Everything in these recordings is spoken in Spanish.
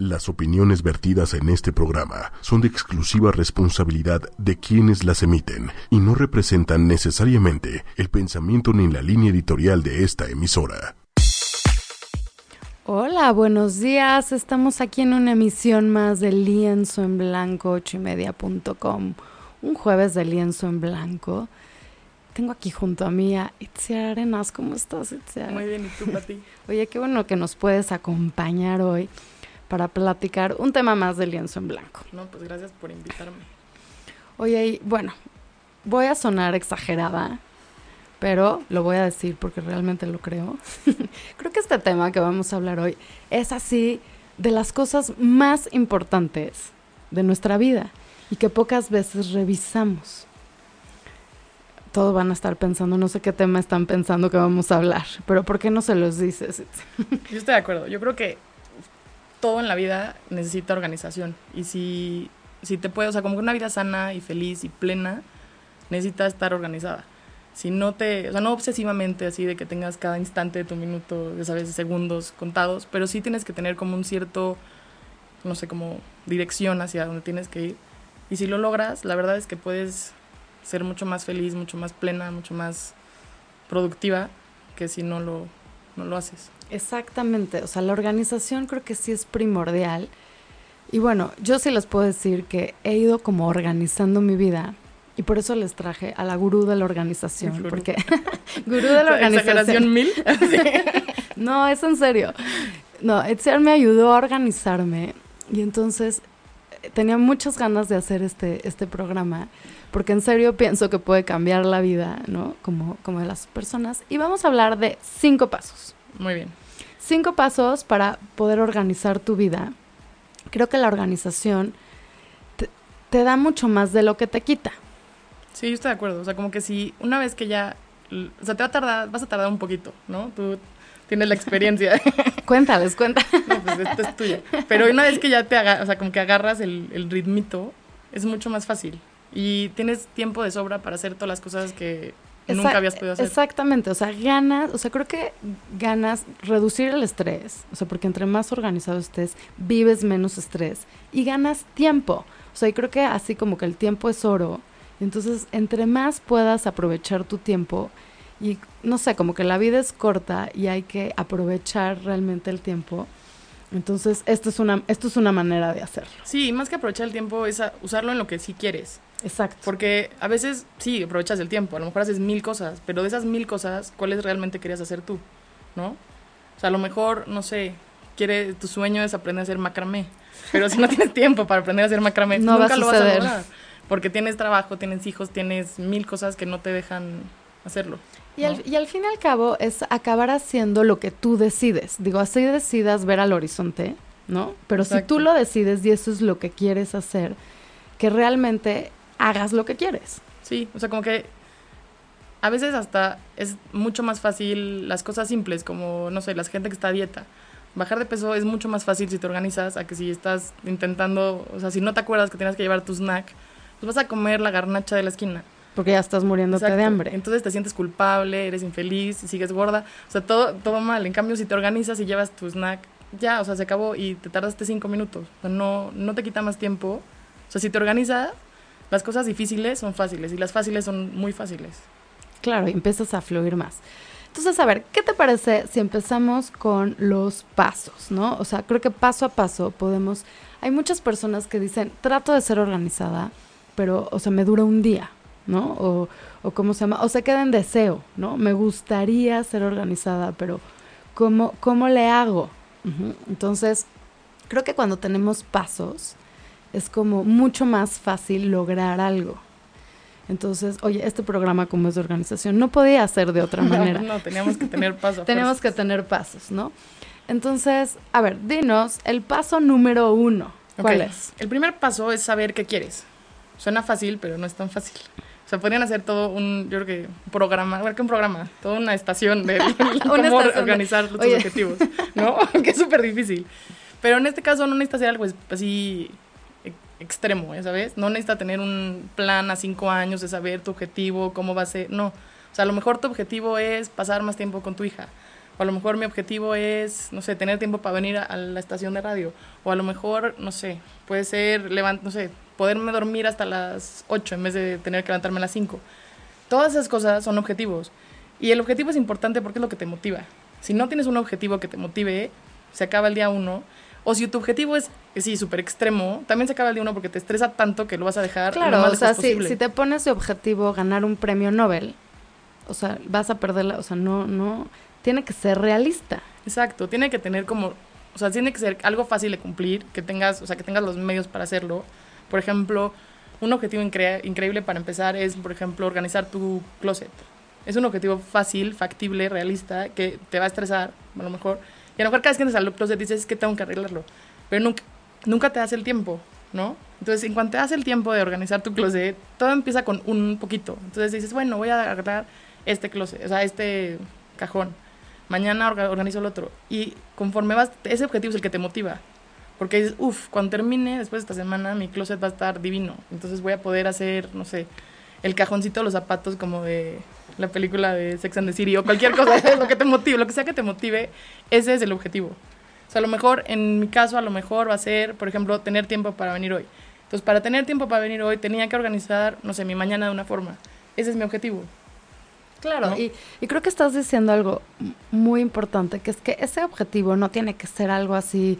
Las opiniones vertidas en este programa son de exclusiva responsabilidad de quienes las emiten y no representan necesariamente el pensamiento ni la línea editorial de esta emisora. Hola, buenos días. Estamos aquí en una emisión más de Lienzo en Blanco, ocho Un jueves de Lienzo en Blanco. Tengo aquí junto a mí a Itziar Arenas. ¿Cómo estás, Itziar? Muy bien, ¿y tú, Pati? Oye, qué bueno que nos puedes acompañar hoy para platicar un tema más de lienzo en blanco. No, pues gracias por invitarme. Oye, bueno, voy a sonar exagerada, pero lo voy a decir porque realmente lo creo. creo que este tema que vamos a hablar hoy es así de las cosas más importantes de nuestra vida y que pocas veces revisamos. Todos van a estar pensando, no sé qué tema están pensando que vamos a hablar, pero ¿por qué no se los dices? Yo estoy de acuerdo. Yo creo que todo en la vida necesita organización. Y si, si te puede, o sea, como que una vida sana y feliz y plena, necesita estar organizada. Si no te, o sea, no obsesivamente así de que tengas cada instante de tu minuto, ya sabes, segundos contados, pero sí tienes que tener como un cierto, no sé, como dirección hacia donde tienes que ir. Y si lo logras, la verdad es que puedes ser mucho más feliz, mucho más plena, mucho más productiva que si no lo, no lo haces. Exactamente, o sea, la organización creo que sí es primordial. Y bueno, yo sí les puedo decir que he ido como organizando mi vida y por eso les traje a la gurú de la organización, porque gurú de la organización mil. no, es en serio. No, Etzer me ayudó a organizarme y entonces eh, tenía muchas ganas de hacer este este programa porque en serio pienso que puede cambiar la vida, ¿no? Como como de las personas y vamos a hablar de cinco pasos. Muy bien. Cinco pasos para poder organizar tu vida. Creo que la organización te, da mucho más de lo que te quita. Sí, yo estoy de acuerdo. O sea, como que si una vez que ya. O sea, te va a tardar, vas a tardar un poquito, ¿no? Tú tienes la experiencia. Cuéntales, cuenta. No, pues esto es tuyo. Pero una vez que ya te agarras, o sea, como que agarras el, el ritmito, es mucho más fácil. Y tienes tiempo de sobra para hacer todas las cosas que nunca habías podido hacer. Exactamente, o sea, ganas, o sea, creo que ganas reducir el estrés, o sea, porque entre más organizado estés, vives menos estrés y ganas tiempo. O sea, y creo que así como que el tiempo es oro, entonces entre más puedas aprovechar tu tiempo y no sé, como que la vida es corta y hay que aprovechar realmente el tiempo. Entonces, esto es una esto es una manera de hacerlo. Sí, más que aprovechar el tiempo es usarlo en lo que sí quieres. Exacto. Porque a veces sí, aprovechas el tiempo, a lo mejor haces mil cosas, pero de esas mil cosas, ¿cuáles realmente querías hacer tú? ¿No? O sea, a lo mejor, no sé, quiere, tu sueño es aprender a hacer macramé, pero si no tienes tiempo para aprender a hacer macramé, nunca lo vas a lograr. Porque tienes trabajo, tienes hijos, tienes mil cosas que no te dejan hacerlo. Y, al, y al fin y al cabo es acabar haciendo lo que tú decides. Digo, así decidas ver al horizonte, ¿no? Pero si tú lo decides y eso es lo que quieres hacer, que realmente hagas lo que quieres. Sí, o sea, como que a veces hasta es mucho más fácil las cosas simples, como, no sé, la gente que está a dieta. Bajar de peso es mucho más fácil si te organizas a que si estás intentando, o sea, si no te acuerdas que tienes que llevar tu snack, pues vas a comer la garnacha de la esquina. Porque ya estás muriéndote de hambre. Entonces te sientes culpable, eres infeliz, sigues gorda. O sea, todo, todo mal. En cambio, si te organizas y llevas tu snack, ya, o sea, se acabó y te tardaste cinco minutos. O sea, no, no te quita más tiempo. O sea, si te organizas, las cosas difíciles son fáciles y las fáciles son muy fáciles. Claro, y empiezas a fluir más. Entonces, a ver, ¿qué te parece si empezamos con los pasos, no? O sea, creo que paso a paso podemos... Hay muchas personas que dicen, trato de ser organizada, pero, o sea, me dura un día, ¿no? O, o ¿cómo se llama? O se queda en deseo, ¿no? Me gustaría ser organizada, pero ¿cómo, cómo le hago? Entonces, creo que cuando tenemos pasos, es como mucho más fácil lograr algo. Entonces, oye, este programa como es de organización no podía ser de otra manera. No, teníamos que tener pasos. Tenemos que tener pasos, ¿no? Entonces, a ver, dinos el paso número uno. ¿Cuál es? El primer paso es saber qué quieres. Suena fácil, pero no es tan fácil. O sea, podrían hacer todo un, yo creo que un programa, bueno, que un programa, toda una estación de cómo organizar tus objetivos, ¿no? que es súper difícil. Pero en este caso no necesitas hacer algo así extremo, ¿ya sabes? No necesita tener un plan a cinco años de saber tu objetivo, cómo va a ser, no. O sea, a lo mejor tu objetivo es pasar más tiempo con tu hija, O a lo mejor mi objetivo es, no sé, tener tiempo para venir a, la estación de radio. O a lo mejor, no sé, puede ser, levant no sé, poderme dormir hasta las 8 en vez de tener que levantarme a las 5. Todas esas cosas son objetivos. Y el objetivo es importante porque es lo que te motiva. Si no tienes un objetivo que te motive, se acaba el día uno. O si tu objetivo es, sí, súper extremo, también se acaba el día uno porque te estresa tanto que lo vas a dejar. Claro, o sea, si, si, te pones de objetivo ganar un premio Nobel, o sea, vas a perderla, o sea, no, no, tiene que ser realista. Exacto, tiene que tener como, o sea, tiene que ser algo fácil de cumplir, que tengas, o sea, que tengas los medios para hacerlo. Por ejemplo, un objetivo increíble para empezar es, por ejemplo, organizar tu closet. Es un objetivo fácil, factible, realista, que te va a estresar, a lo mejor. Y a lo mejor cada vez que entras al closet dices que tengo que arreglarlo. Pero nunca, nunca te das el tiempo, ¿no? Entonces, en cuanto te das el tiempo de organizar tu closet, todo empieza con un poquito. Entonces dices, bueno, voy a arreglar este closet, o sea, este cajón. Mañana organizo el otro. Y conforme vas, ese objetivo es el que te motiva. Porque dices, uff, cuando termine después de esta semana, mi closet va a estar divino. Entonces voy a poder hacer, no sé, el cajoncito de los zapatos como de la película de Sex and the City o cualquier cosa, lo que te motive, lo que sea que te motive, ese es el objetivo. O sea, a lo mejor, en mi caso, a lo mejor va a ser, por ejemplo, tener tiempo para venir hoy. Entonces, para tener tiempo para venir hoy, tenía que organizar, no sé, mi mañana de una forma. Ese es mi objetivo. Claro, y, y, creo que estás diciendo algo muy importante, que es que ese objetivo no tiene que ser algo así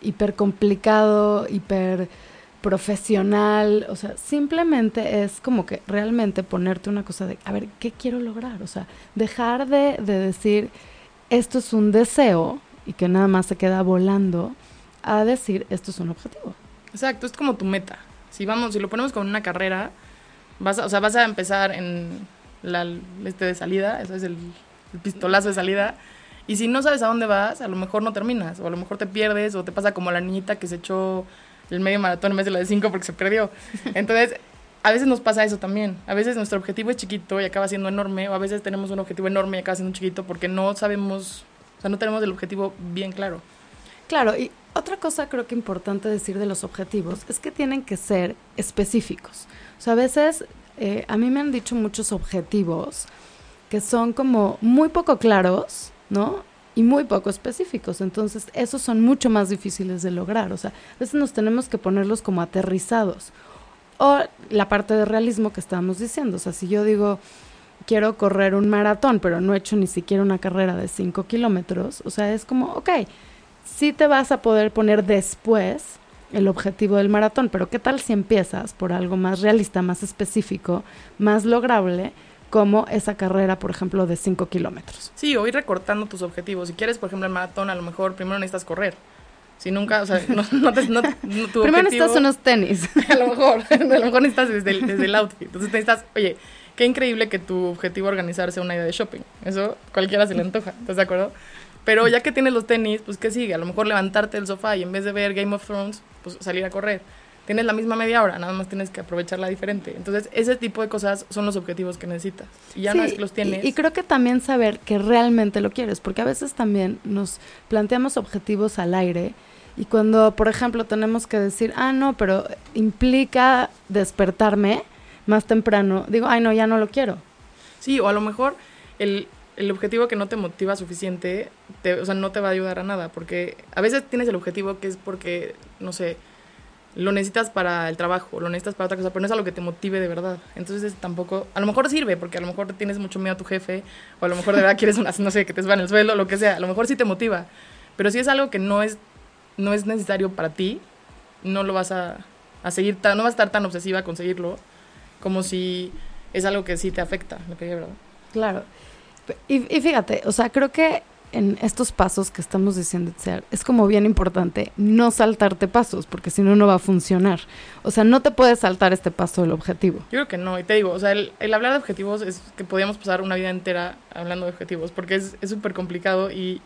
hiper complicado, hiper profesional, o sea, simplemente es como que realmente ponerte una cosa de, a ver, ¿qué quiero lograr? O sea, dejar de, de decir, esto es un deseo y que nada más se queda volando, a decir, esto es un objetivo. Exacto, es como tu meta. Si vamos, si lo ponemos con una carrera, vas a, o sea, vas a empezar en la este de salida, eso es el, pistolazo de salida. Y si no sabes a dónde vas, a lo mejor no terminas, o a lo mejor te pierdes, o te pasa como la niñita que se echó el medio maratón en vez de la de cinco porque se perdió. Entonces, a veces nos pasa eso también. A veces nuestro objetivo es chiquito y acaba siendo enorme, o a veces tenemos un objetivo enorme y acaba siendo chiquito porque no sabemos, o sea, no tenemos el objetivo bien claro. Claro, y otra cosa creo que importante decir de los objetivos es que tienen que ser específicos. O sea, a veces eh, a mí me han dicho muchos objetivos que son como muy poco claros, ¿no? Y muy poco específicos. Entonces, esos son mucho más difíciles de lograr. O sea, a veces nos tenemos que ponerlos como aterrizados. O la parte de realismo que estábamos diciendo. O sea, si yo digo, quiero correr un maratón, pero no he hecho ni siquiera una carrera de 5 kilómetros, o sea, es como, ok, sí te vas a poder poner después el objetivo del maratón, pero ¿qué tal si empiezas por algo más realista, más específico, más lograble? Como esa carrera, por ejemplo, de 5 kilómetros. Sí, o ir recortando tus objetivos. Si quieres, por ejemplo, el maratón, a lo mejor primero necesitas correr. Si nunca, o sea, no, no, te, no, tu Primero necesitas unos tenis. A lo mejor, a lo mejor necesitas desde el, desde el outfit. Entonces necesitas, oye, qué increíble que tu objetivo organizarse una idea de shopping. Eso cualquiera se le antoja, ¿estás de acuerdo? Pero ya que tienes los tenis, pues ¿qué sigue? A lo mejor levantarte del sofá y en vez de ver Game of Thrones, pues salir a correr. Tienes la misma media hora, nada más tienes que aprovecharla diferente. Entonces, ese tipo de cosas son los objetivos que necesitas. Y ya no es que los tienes. Y, creo que también saber que realmente lo quieres, porque a veces también nos planteamos objetivos al aire. Y cuando, por ejemplo, tenemos que decir, ah, no, pero implica despertarme más temprano, digo, ay, no, ya no lo quiero. Sí, o a lo mejor el, el objetivo que no te motiva suficiente, te, o sea, no te va a ayudar a nada, porque a veces tienes el objetivo que es porque, no sé, lo necesitas para el trabajo, lo necesitas para otra cosa, pero no es algo que te motive de verdad. Entonces tampoco, a lo mejor sirve, porque a lo mejor tienes mucho miedo a tu jefe, o a lo mejor de verdad quieres, una, no sé, que te suban el suelo, lo que sea, a lo mejor sí te motiva, pero si es algo que no es, no es necesario para ti, no lo vas a, a seguir, no vas a estar tan obsesiva a conseguirlo, como si es algo que sí te afecta, que ¿verdad? Claro. Y, fíjate, o sea, creo que en estos pasos que estamos diciendo, es como bien importante no saltarte pasos, porque si no, no va a funcionar. O sea, no te puedes saltar este paso del objetivo. Yo creo que no, y te digo, o sea, el, hablar de objetivos es que podríamos pasar una vida entera hablando de objetivos, porque es súper complicado y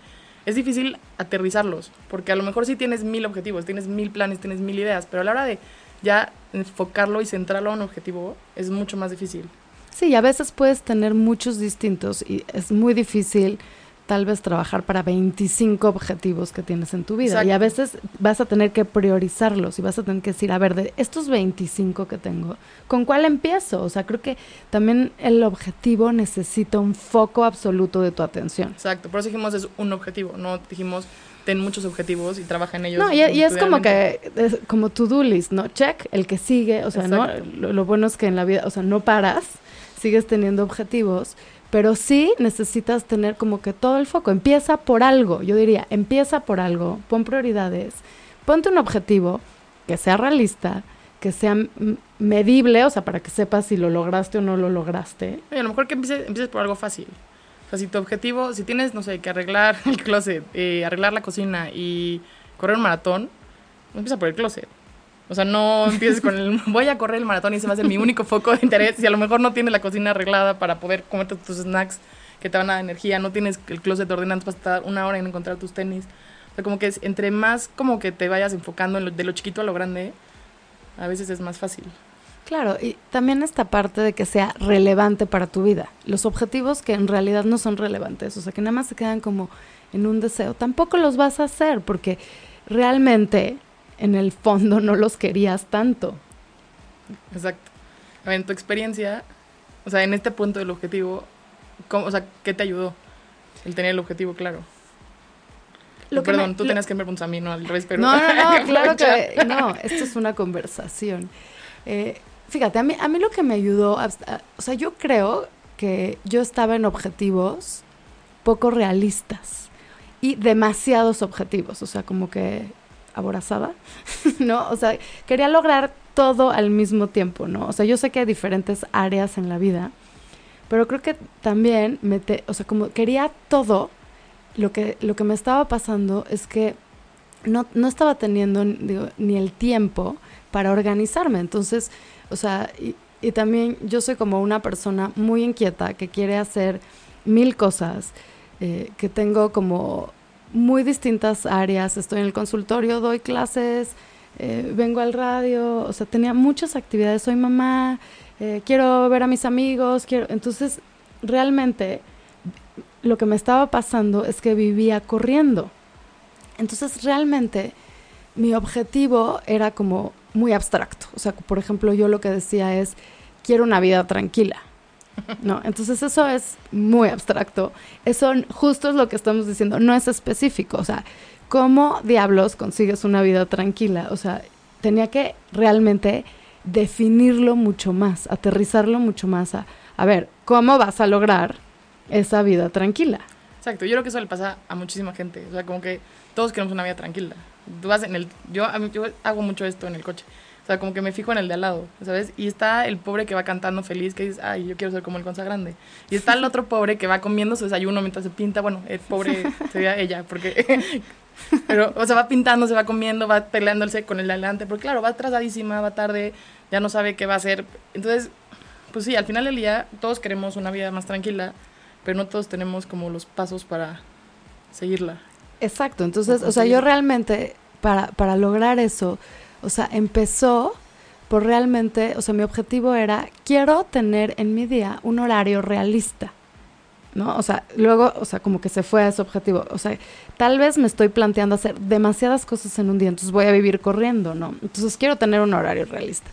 es difícil aterrizarlos, porque a lo mejor sí tienes mil objetivos, tienes mil planes, tienes mil ideas, pero a la hora de ya enfocarlo y centrarlo en un objetivo es mucho más difícil. Sí, a veces puedes tener muchos distintos y es muy difícil tal vez trabajar para 25 objetivos que tienes en tu vida. Exacto. Y a veces vas a tener que priorizarlos y vas a tener que decir, a ver, de estos 25 que tengo, ¿con cuál empiezo? O sea, creo que también el objetivo necesita un foco absoluto de tu atención. Exacto, por eso dijimos es un objetivo, no dijimos ten muchos objetivos y trabaja en ellos. No, y, y es como que, es como to-do list, ¿no? Check, el que sigue, o sea, ¿no? Lo, lo bueno es que en la vida, o sea, no paras, sigues teniendo objetivos, pero sí necesitas tener como que todo el foco. Empieza por algo, yo diría, empieza por algo, pon prioridades, ponte un objetivo que sea realista, que sea medible, o sea, para que sepas si lo lograste o no lo lograste. Oye, a lo mejor que empieces, empieces por algo fácil. O sea, si tu objetivo, si tienes, no sé, que arreglar el closet, eh, arreglar la cocina y correr un maratón, empieza por el closet. O sea, no empieces con el voy a correr el maratón y ese va a ser mi único foco de interés. Si a lo mejor no tienes la cocina arreglada para poder comerte tus snacks que te van a dar energía, no tienes el closet ordenado, vas a estar una hora en encontrar tus tenis. O sea, como que es, entre más como que te vayas enfocando en lo- de lo chiquito a lo grande, a veces es más fácil. Claro, y también esta parte de que sea relevante para tu vida. Los objetivos que en realidad no son relevantes, o sea, que nada más se quedan como en un deseo, tampoco los vas a hacer porque realmente en el fondo no los querías tanto. Exacto. A ver, en tu experiencia, o sea, en este punto del objetivo, ¿cómo, o sea, ¿qué te ayudó el tener el objetivo claro? Lo que Perdón, me- tú lo- tenías que me a mí, no al revés, pero... No, no, no, claro que no, esto es una conversación. Eh, fíjate, a mí, a mí lo que me ayudó, a- a- o sea, yo creo que yo estaba en objetivos poco realistas y demasiados objetivos, o sea, como que aborazada, ¿no? O sea, quería lograr todo al mismo tiempo, ¿no? O sea, yo sé que hay diferentes áreas en la vida, pero creo que también, me te- o sea, como quería todo, lo que, lo que me estaba pasando es que no, no estaba teniendo ni el tiempo para organizarme. Entonces, o sea, y, y también yo soy como una persona muy inquieta que quiere hacer mil cosas, eh, que tengo como muy distintas áreas. Estoy en el consultorio, doy clases, eh, vengo al radio, o sea, tenía muchas actividades. Soy mamá, eh, quiero ver a mis amigos, quiero. Entonces, realmente lo que me estaba pasando es que vivía corriendo. Entonces, realmente, mi objetivo era como muy abstracto. O sea, por ejemplo, yo lo que decía es, quiero una vida tranquila. ¿No? Entonces eso es muy abstracto. Eso justo es lo que estamos diciendo, no es específico. O sea, ¿cómo diablos consigues una vida tranquila? O sea, tenía que realmente definirlo mucho más, aterrizarlo mucho más a, a ver, ¿cómo vas a lograr esa vida tranquila? Exacto, yo creo que eso le pasa a muchísima gente. O sea, como que todos queremos una vida tranquila. Tú vas en el. Yo, yo hago mucho esto en el coche. O sea, como que me fijo en el de al lado, ¿sabes? Y está el pobre que va cantando feliz, que dice, ay, yo quiero ser como el Consa Grande. Y está el otro pobre que va comiendo su desayuno mientras se pinta. Bueno, el pobre sería ella, porque. Pero, o sea, va pintando, se va comiendo, va peleándose con el de adelante. Porque, claro, va atrasadísima, va tarde, ya no sabe qué va a hacer. Entonces, pues sí, al final del día, todos queremos una vida más tranquila, pero no todos tenemos como los pasos para seguirla. Exacto, entonces, o sea, yo realmente, para, para lograr eso, o sea, empezó por realmente, o sea, mi objetivo era, quiero tener en mi día un horario realista, ¿no? O sea, luego, o sea, como que se fue a ese objetivo, o sea, tal vez me estoy planteando hacer demasiadas cosas en un día, entonces voy a vivir corriendo, ¿no? Entonces quiero tener un horario realista.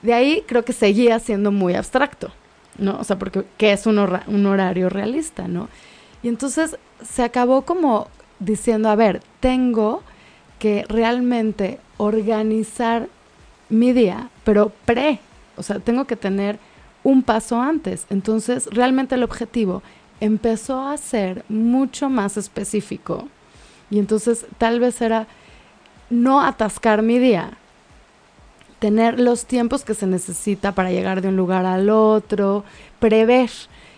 De ahí creo que seguía siendo muy abstracto, ¿no? O sea, porque ¿qué es un, un horario realista, ¿no? Y entonces se acabó como diciendo, a ver, tengo que realmente organizar mi día, pero pre, o sea, tengo que tener un paso antes. Entonces, realmente el objetivo empezó a ser mucho más específico. Y entonces tal vez era no atascar mi día, tener los tiempos que se necesita para llegar de un lugar al otro, prever.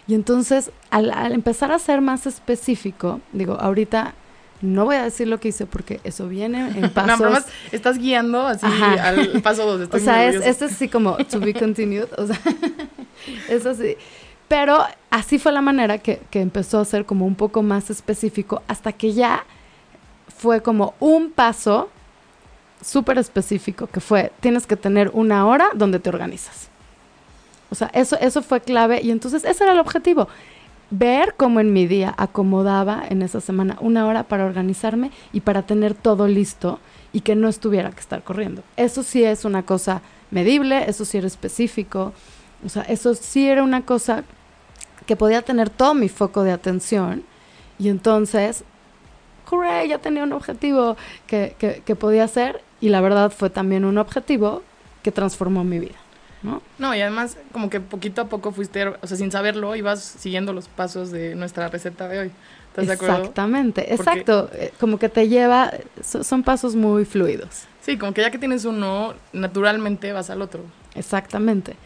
Y entonces, al, al empezar a ser más específico, digo, ahorita no voy a decir lo que hice porque eso viene en No, pasos. pero más estás guiando así Ajá. al paso dos. o Estoy sea, es, es así como to be continued. O sea, es así. Pero así fue la manera que, que empezó a ser como un poco más específico hasta que ya fue como un paso súper específico que fue, tienes que tener una hora donde te organizas. O sea, eso, eso fue clave y entonces ese era el objetivo. Ver cómo en mi día acomodaba en esa semana una hora para organizarme y para tener todo listo y que no estuviera que estar corriendo. Eso sí es una cosa medible, eso sí era específico, o sea, eso sí era una cosa que podía tener todo mi foco de atención y entonces, hurray, ya tenía un objetivo que, que, que podía hacer y la verdad fue también un objetivo que transformó mi vida. ¿No? No, y además como que poquito a poco fuiste, o sea, sin saberlo, ibas siguiendo los pasos de nuestra receta de hoy. ¿Estás de acuerdo? Exactamente, exacto. Eh, como que te lleva, so- son pasos muy fluidos. Sí, como que ya que tienes uno, naturalmente vas al otro. Exactamente.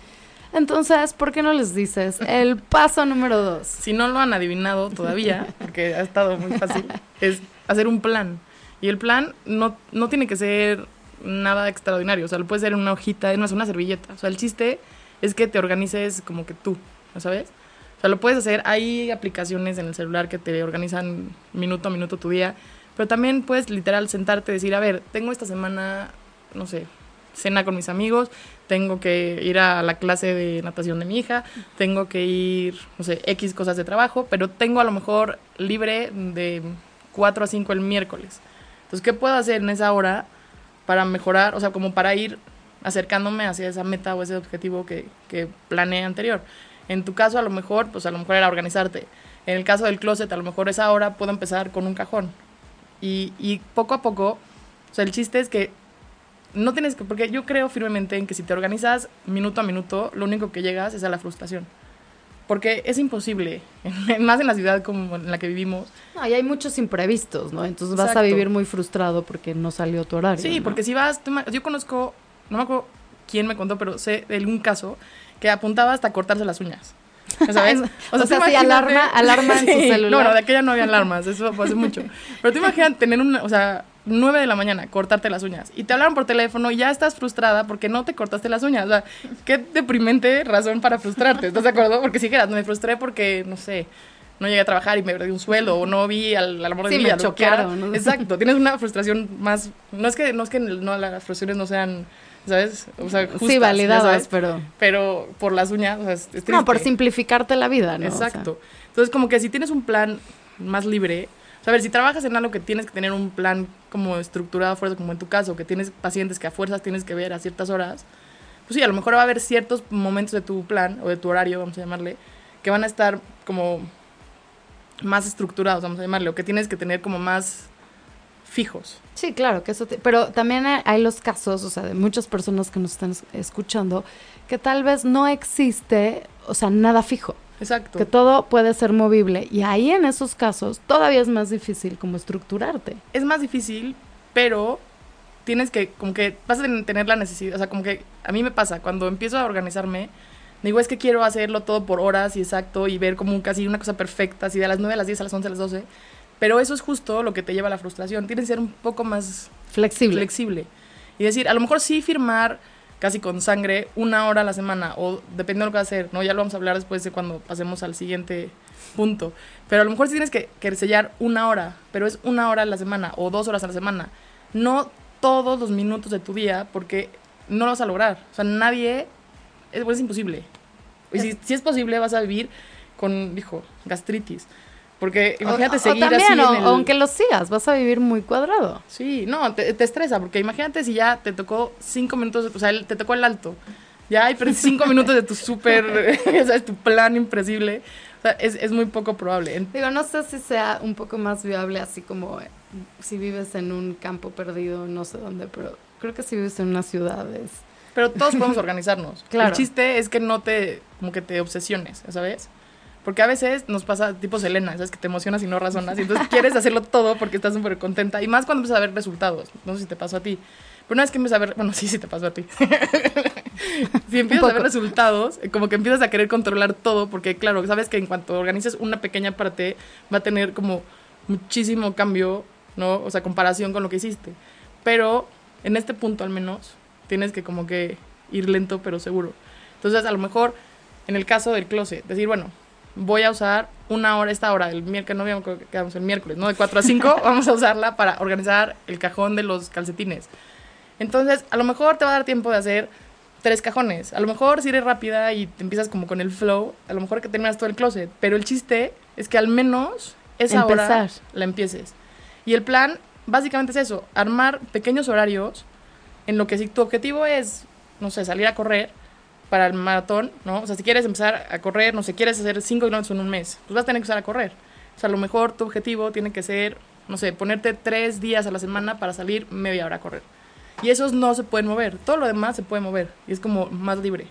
Entonces, ¿por qué no les dices el paso número dos? Si no lo han adivinado todavía, porque ha estado muy fácil, es hacer un plan. Y el plan no, no tiene que ser nada extraordinario, o sea, lo puede ser en una hojita, en una, una servilleta. O sea, el chiste es que te organices como que tú, ¿no sabes? O sea, lo puedes hacer, hay aplicaciones en el celular que te organizan minuto a minuto tu día, pero también puedes literal sentarte y decir, a ver, tengo esta semana, no sé, cena con mis amigos, tengo que ir a la clase de natación de mi hija, tengo que ir, no sé, X cosas de trabajo, pero tengo a lo mejor libre de 4 a 5 el miércoles. Entonces, ¿qué puedo hacer en esa hora para mejorar, o sea, como para ir acercándome hacia esa meta o ese objetivo que, planeé anterior? En tu caso, a lo mejor, pues a lo mejor era organizarte. En el caso del closet, a lo mejor esa hora puedo empezar con un cajón. Y, y poco a poco, o sea, el chiste es que no tienes que, porque yo creo firmemente en que si te organizas minuto a minuto, lo único que llegas es a la frustración. Porque es imposible, más en la ciudad como en la que vivimos. No, y hay muchos imprevistos, ¿no? Entonces vas a vivir muy frustrado porque no salió tu horario. Sí, ¿no? porque si vas, yo conozco, no me acuerdo quién me contó, pero sé de algún caso que apuntaba hasta cortarse las uñas. ¿Sabes? O sea, sí, imagínate- alarma- alarma en tu Sí, celular. No, no, de aquella no había alarmas, eso fue hace mucho. Pero tú imaginas tener una, o sea, 9 de la mañana, cortarte las uñas. Y te hablaron por teléfono y ya estás frustrada porque no te cortaste las uñas. O sea, qué deprimente razón para frustrarte, ¿estás de acuerdo? Porque si dijeras, me frustré porque, no sé, no llegué a trabajar y me perdí un sueldo o no vi al, al amor de Sí, mi me vida. chocaron, ¿no? Exacto, tienes una frustración más... No es que, no es que no, las frustraciones no sean, ¿sabes? O sea, justas, sí, validadas, pero... Pero por las uñas, o sea, es, No, por simplificarte la vida, ¿no? O sea, Exacto. Entonces, como que si tienes un plan más libre, sea, a ver, si trabajas en algo que tienes que tener un plan como estructurado a fuerza, como en tu caso, que tienes pacientes que a fuerzas tienes que ver a ciertas horas, pues sí, a lo mejor va a haber ciertos momentos de tu plan o de tu horario, vamos a llamarle, que van a estar como más estructurados, vamos a llamarle, o que tienes que tener como más fijos. Sí, claro, que eso te- pero también hay- los casos, o sea, de muchas personas que nos están es- escuchando, que tal vez no existe, o sea, nada fijo, Exacto. que todo puede ser movible y ahí en esos casos todavía es más difícil como estructurarte. es más difícil, pero tienes que, como que vas a ten- tener la necesidad, o sea, como que a mí me pasa, cuando empiezo a organizarme, digo, es que quiero hacerlo todo por horas y exacto, y ver como un- casi una cosa perfecta, así de las 9 a las 10, a las 11, a las 12, pero eso es justo lo que te lleva a la frustración, tienes que ser un poco más Flexible. flexible. Y decir, a lo mejor sí firmar casi con sangre una hora a la semana, o depende de lo que vas a hacer, ¿no? Ya lo vamos a hablar después de cuando pasemos al siguiente punto. Pero a lo mejor sí tienes que, que sellar una hora, pero es una hora a la semana o dos horas a la semana. No todos los minutos de tu día, porque no lo vas a lograr. O sea, nadie, es, es imposible. Y si, si es posible, vas a vivir con, dijo, gastritis. Porque imagínate o, o seguir también, así o- en el... aunque lo sigas, vas a vivir muy cuadrado. Sí, no, te, te estresa, porque imagínate si ya te tocó cinco minutos, o sea, el- te tocó el alto. Ya hay cinco minutos de tu súper, ¿sabes? Tu plan impresible. O sea, es, es muy poco probable. Digo, no sé si sea un poco más viable así como eh, si vives en un campo perdido, no sé dónde, pero creo que si vives en una ciudad es... Pero todos podemos organizarnos. Claro. El chiste es que no te, como que te obsesiones, ¿sabes? Porque a veces nos pasa tipo Selena, ¿sabes? Que te emocionas y no razonas. Y entonces quieres hacerlo todo porque estás súper contenta. Y más cuando empiezas a ver resultados. No sé si te pasó a ti. Pero una vez que empiezas a ver... Bueno, sí, sí te pasó a ti. si empiezas a ver resultados, eh, como que empiezas a querer controlar todo. Porque claro, sabes que en cuanto organices una pequeña parte, va a tener como muchísimo cambio, ¿no? O sea, comparación con lo que hiciste. Pero en este punto al menos, tienes que como que ir lento pero seguro. Entonces, a lo mejor, en el caso del closet, decir, bueno, voy a usar una hora, esta hora, el miércoles, no habíamos que quedamos el miércoles, ¿no? De 4 a 5, vamos a usarla para organizar el cajón de los calcetines. Entonces, a lo mejor te va a dar tiempo de hacer tres cajones. A lo mejor si eres rápida y te empiezas como con el flow, a lo mejor que terminas todo el closet. Pero el chiste es que al menos esa Empezar. hora la empieces. Y el plan básicamente es eso, armar pequeños horarios en lo que si tu objetivo es, no sé, salir a correr para el maratón, ¿no? O sea, si quieres empezar a correr, no sé, quieres hacer 5 kilómetros en un mes, pues vas a tener que empezar a correr. O sea, a lo mejor tu objetivo tiene que ser, no sé, ponerte tres días a la semana para salir media hora a correr. Y esos no se pueden mover, todo lo demás se puede mover y es como más libre.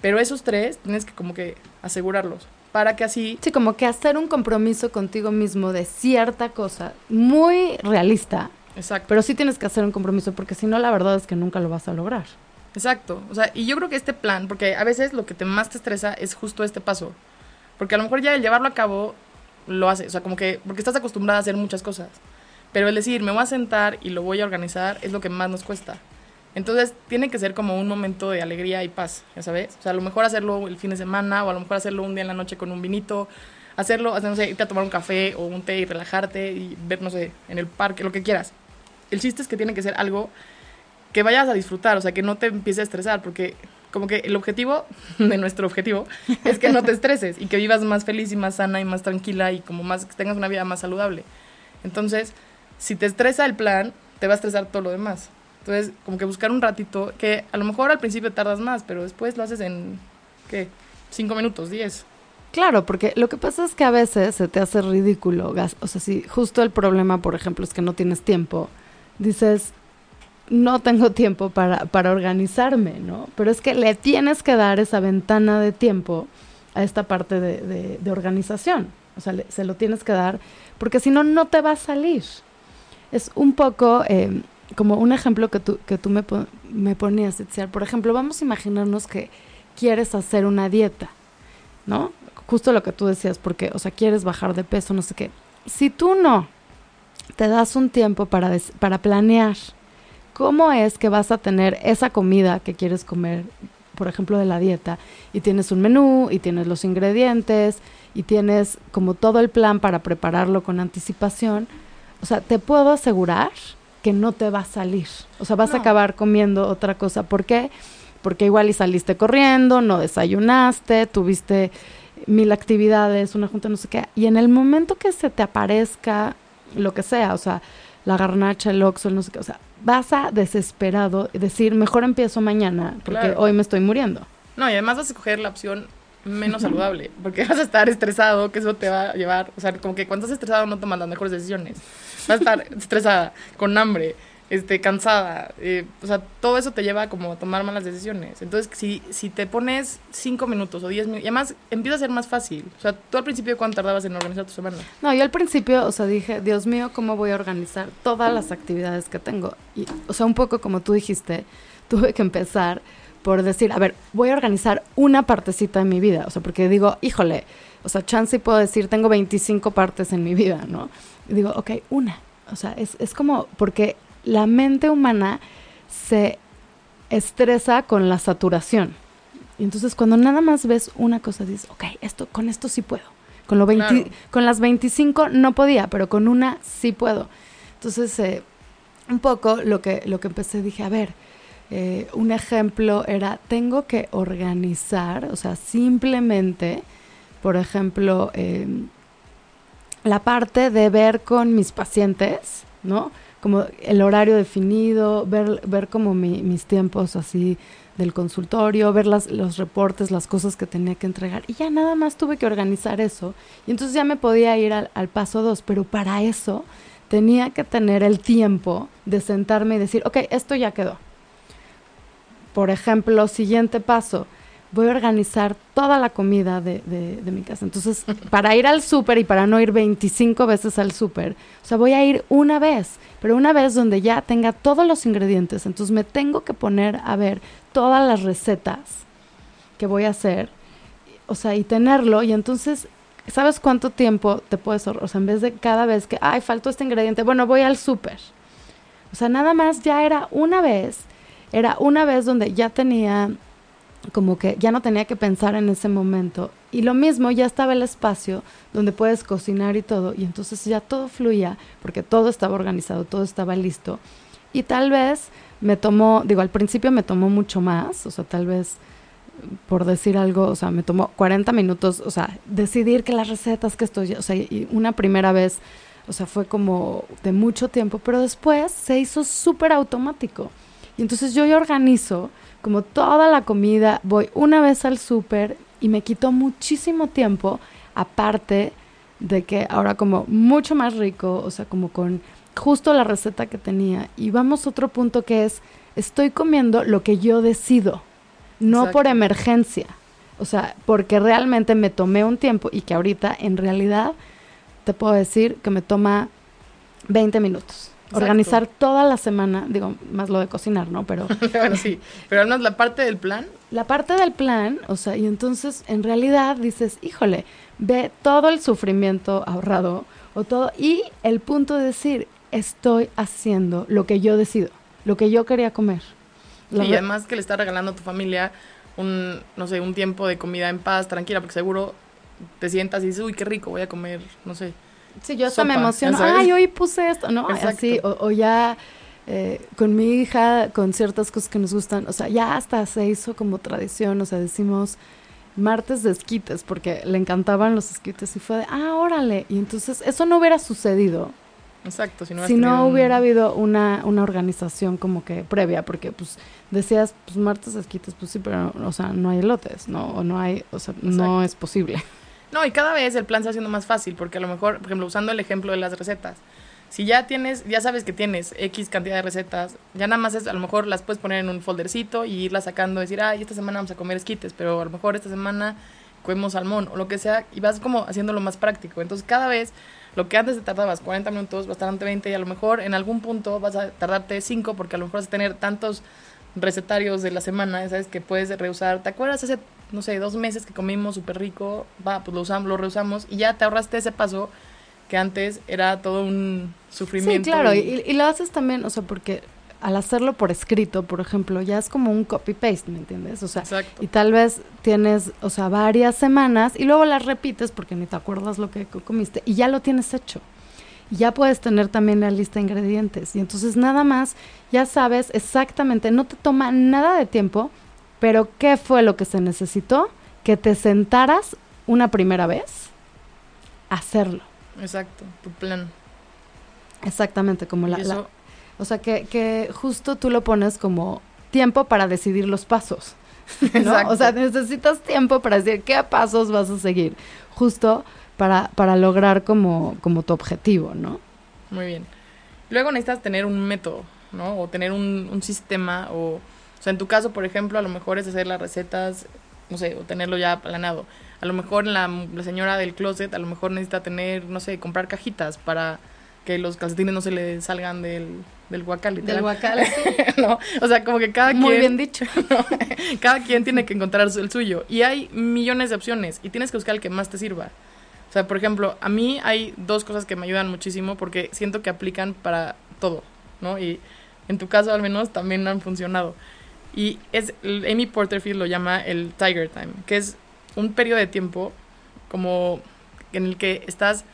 Pero esos tres tienes que como que asegurarlos para que así Sí, como que hacer un compromiso contigo mismo de cierta cosa muy realista, Exacto. pero sí tienes que hacer un compromiso porque si no, la verdad es que nunca lo vas a lograr. Exacto. O sea, y yo creo que este plan, porque a veces lo que te más te estresa es justo este paso. Porque a lo mejor ya el llevarlo a cabo lo haces. O sea, como que, porque estás acostumbrada a hacer muchas cosas. Pero el decir, me voy a sentar y lo voy a organizar es lo que más nos cuesta. Entonces, tiene que ser como un momento de alegría y paz, ya sabes. O sea, a lo mejor hacerlo el fin de semana o a lo mejor hacerlo un día en la noche con un vinito. Hacerlo, hacer, no sé, irte a tomar un café o un té y relajarte y ver, no sé, en el parque, lo que quieras. El chiste es que tiene que ser algo que vayas a disfrutar, o sea, que no te empieces a estresar, porque como que el objetivo de nuestro objetivo es que no te estreses y que vivas más feliz y más sana y más tranquila y como más que tengas una vida más saludable. Entonces, si te estresa el plan, te va a estresar todo lo demás. Entonces, como que buscar un ratito, que a lo mejor al principio tardas más, pero después lo haces en, ¿qué? Cinco minutos, diez. Claro, porque lo que pasa es que a veces se te hace ridículo. O sea, si justo el problema, por ejemplo, es que no tienes tiempo, dices, no tengo tiempo para, para organizarme, ¿no? Pero es que le tienes que dar esa ventana de tiempo a esta parte de, de- organización. O sea, se lo tienes que dar, porque si no, no te va a salir. Es un poco eh, como un ejemplo que tú, que tú me, me ponías, Itziar. Por ejemplo, vamos a imaginarnos que quieres hacer una dieta, ¿no? Justo lo que tú decías, porque, o sea, quieres bajar de peso, no sé qué. Si tú no te das un tiempo para, para planear cómo es que vas a tener esa comida que quieres comer, por ejemplo, de la dieta, y tienes un menú, y tienes los ingredientes, y tienes como todo el plan para prepararlo con anticipación, o sea, te puedo asegurar que no te va a salir. O sea, vas a acabar comiendo otra cosa. ¿Por qué? Porque igual y saliste corriendo, no desayunaste, tuviste mil actividades, una junta, no sé qué. Y en el momento que se te aparezca lo que sea, o sea, la garnacha, el oxo, el no sé qué, o sea, vas a desesperado decir, mejor empiezo mañana, porque Claro. hoy me estoy muriendo. No, y además vas a escoger la opción menos saludable, porque vas a estar estresado, que eso te va a llevar, o sea, como que cuando estás estresado no tomas las mejores decisiones. Vas a estar estresada, con hambre, este, cansada, eh, o sea, todo eso te lleva como a tomar malas decisiones. Entonces, si, si te pones cinco minutos o diez minutos, y además empieza a ser más fácil. O sea, tú al principio, ¿cuánto tardabas en organizar tu semana? No, yo al principio, o sea, dije, Dios mío, ¿cómo voy a organizar todas las actividades que tengo? Y, o sea, un poco como tú dijiste, tuve que empezar por decir, a ver, voy a organizar una partecita de mi vida. O sea, porque digo, híjole, o sea, chance y puedo decir, tengo 25 partes en mi vida, ¿no? Y digo, ok, una. O sea, es, es como, porque la mente humana se estresa con la saturación. Y entonces cuando nada más ves una cosa, dices, ok, esto, con esto sí puedo. Con, lo 20 Claro. con las 25 no podía, pero con una sí puedo. Entonces, eh, un poco lo que, lo que empecé, dije, a ver, eh, un ejemplo era, tengo que organizar, o sea, simplemente, por ejemplo, eh, la parte de ver con mis pacientes, ¿no? Como el horario definido, ver, ver como mi- mis tiempos así del consultorio, ver las, los reportes, las cosas que tenía que entregar. Y ya nada más tuve que organizar eso. Y entonces ya me podía ir al, al paso dos, pero para eso tenía que tener el tiempo de sentarme y decir, ok, esto ya quedó. Por ejemplo, siguiente paso, voy a organizar toda la comida de, de- de mi casa. Entonces, para ir al súper y para no ir 25 veces al súper, o sea, voy a ir una vez, pero una vez donde ya tenga todos los ingredientes. Entonces, me tengo que poner a ver todas las recetas que voy a hacer, o sea, y tenerlo. Y entonces, ¿sabes cuánto tiempo te puedes ahorrar? O sea, en vez de cada vez que, ay, faltó este ingrediente, bueno, voy al súper. O sea, nada más ya era una vez, era una vez donde ya tenía como que ya no tenía que pensar en ese momento. Y lo mismo, ya estaba el espacio donde puedes cocinar y todo. Y entonces ya todo fluía, porque todo estaba organizado, todo estaba listo. Y tal vez me tomó, digo, al principio me tomó mucho más, o sea, tal vez por decir algo, o sea, me tomó 40 minutos, o sea, decidir que las recetas que estoy, o sea, y una primera vez, o sea, fue como de mucho tiempo, pero después se hizo súper automático. Y entonces yo ya organizo como toda la comida, voy una vez al súper y me quitó muchísimo tiempo, aparte de que ahora como mucho más rico, o sea, como con justo la receta que tenía. Y vamos a otro punto que es, estoy comiendo lo que yo decido, no por emergencia. O sea, porque realmente me tomé un tiempo y que ahorita en realidad te puedo decir que me toma 20 minutos. Organizar toda la semana, digo, más lo de cocinar, ¿no? Pero... bueno, sí, pero además la parte del plan. La parte del plan, o sea, y entonces en realidad dices, híjole, ve todo el sufrimiento ahorrado o todo, y el punto de decir, estoy haciendo lo que yo decido, lo que yo quería comer. y además que le estás regalando a tu familia un, no sé, un tiempo de comida en paz, tranquila, porque seguro te sientas y dices, uy, qué rico, voy a comer, no sé. Sí, yo hasta me emociono, ay, hoy puse esto, ¿no? Así, o, ya eh, con mi hija, con ciertas cosas que nos gustan, o sea, ya hasta se hizo como tradición, o sea, decimos martes de esquites, porque le encantaban los esquites y fue de, ah, órale, y entonces eso no hubiera sucedido. Exacto, si no, si no hubiera habido una, una organización como que previa, porque pues decías, pues martes esquites, pues sí, pero, o sea, no hay elotes, ¿no? O no hay, o sea, no es posible. No, y cada vez el plan se haciendo más fácil, porque a lo mejor, por ejemplo, usando el ejemplo de las recetas, si ya tienes, ya sabes que tienes X cantidad de recetas, ya nada más es, a lo mejor las puedes poner en un foldercito y irlas sacando, decir, ay, esta semana vamos a comer esquites, pero a lo mejor esta semana comemos salmón o lo que sea, y vas como haciéndolo más práctico. Entonces, cada vez, lo que antes te tardabas 40 minutos, tardarte 20 y a lo mejor en algún punto vas a tardarte 5 porque a lo mejor vas a tener tantos recetarios de la semana, sabes que puedes reusar. ¿Te acuerdas hace, no sé, dos meses que comimos súper rico? Va, pues lo usamos, lo reusamos y ya te ahorraste ese paso que antes era todo un sufrimiento. Sí, claro, y, lo haces también, o sea, porque al hacerlo por escrito, por ejemplo, ya es como un copy-paste, ¿me entiendes? O sea, y tal vez tienes, o sea, varias semanas y luego las repites porque ni te acuerdas lo que comiste y ya lo tienes hecho ya puedes tener también la lista de ingredientes. Y entonces nada más, ya sabes exactamente, no te toma nada de tiempo, pero ¿qué fue lo que se necesitó? Que te sentaras una primera vez a hacerlo. Exacto, tu plan. Exactamente, como la... o sea, que, que justo tú lo pones como tiempo para decidir los pasos. ¿no? O sea, necesitas tiempo para decir qué pasos vas a seguir. Justo para, para lograr como, como tu objetivo, ¿no? Muy bien. Luego necesitas tener un método, ¿no? O tener un, un sistema, o, o sea, en tu caso, por ejemplo, a lo mejor es hacer las recetas, no sé, o tenerlo ya planeado. A lo mejor la, la señora del closet, a lo mejor necesita tener, no sé, comprar cajitas para que los calcetines no se le salgan del, del guacal. Del guacal, no, o sea, como que cada quien... Muy bien dicho. cada quien tiene que encontrar el suyo. Y hay millones de opciones y tienes que buscar el que más te sirva. O sea, por ejemplo, a mí hay dos cosas que me ayudan muchísimo porque siento que aplican para todo, ¿no? Y en tu caso al menos también han funcionado. Y es, Amy Porterfield lo llama el Tiger Time, que es un periodo de tiempo como en el que estás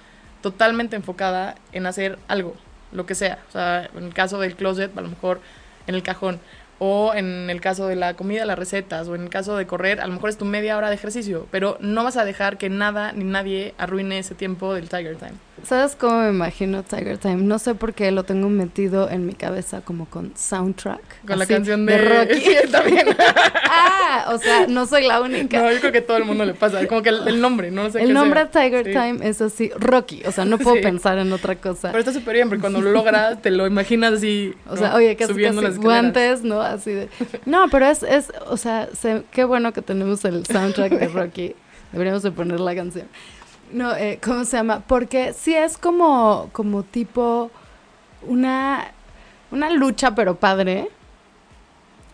totalmente enfocada en hacer algo, lo que sea. O sea, en el caso del closet, a lo mejor en el cajón o en el caso de la comida, las recetas, o en el caso de correr, a lo mejor es tu media hora de ejercicio, pero no vas a dejar que nada ni nadie arruine ese tiempo del Tiger Time. ¿Sabes cómo me imagino Tiger Time? No sé por qué lo tengo metido en mi cabeza como con soundtrack. Con la canción de, Rocky. también. ah, o sea, no soy la única. No, yo creo que todo el mundo le pasa. Como que el, nombre, no sé El nombre Tiger Time es así, Rocky. O sea, no puedo pensar en otra cosa. Pero está súper bien, porque cuando lo logras, te lo imaginas así. O sea, oye, que subiendo las guantes, ¿no? Así de. No, pero es, es o sea, qué bueno que tenemos el soundtrack de Rocky. Deberíamos de poner la canción. No, eh, ¿cómo se llama? Porque sí es como, como tipo una, una lucha, pero padre,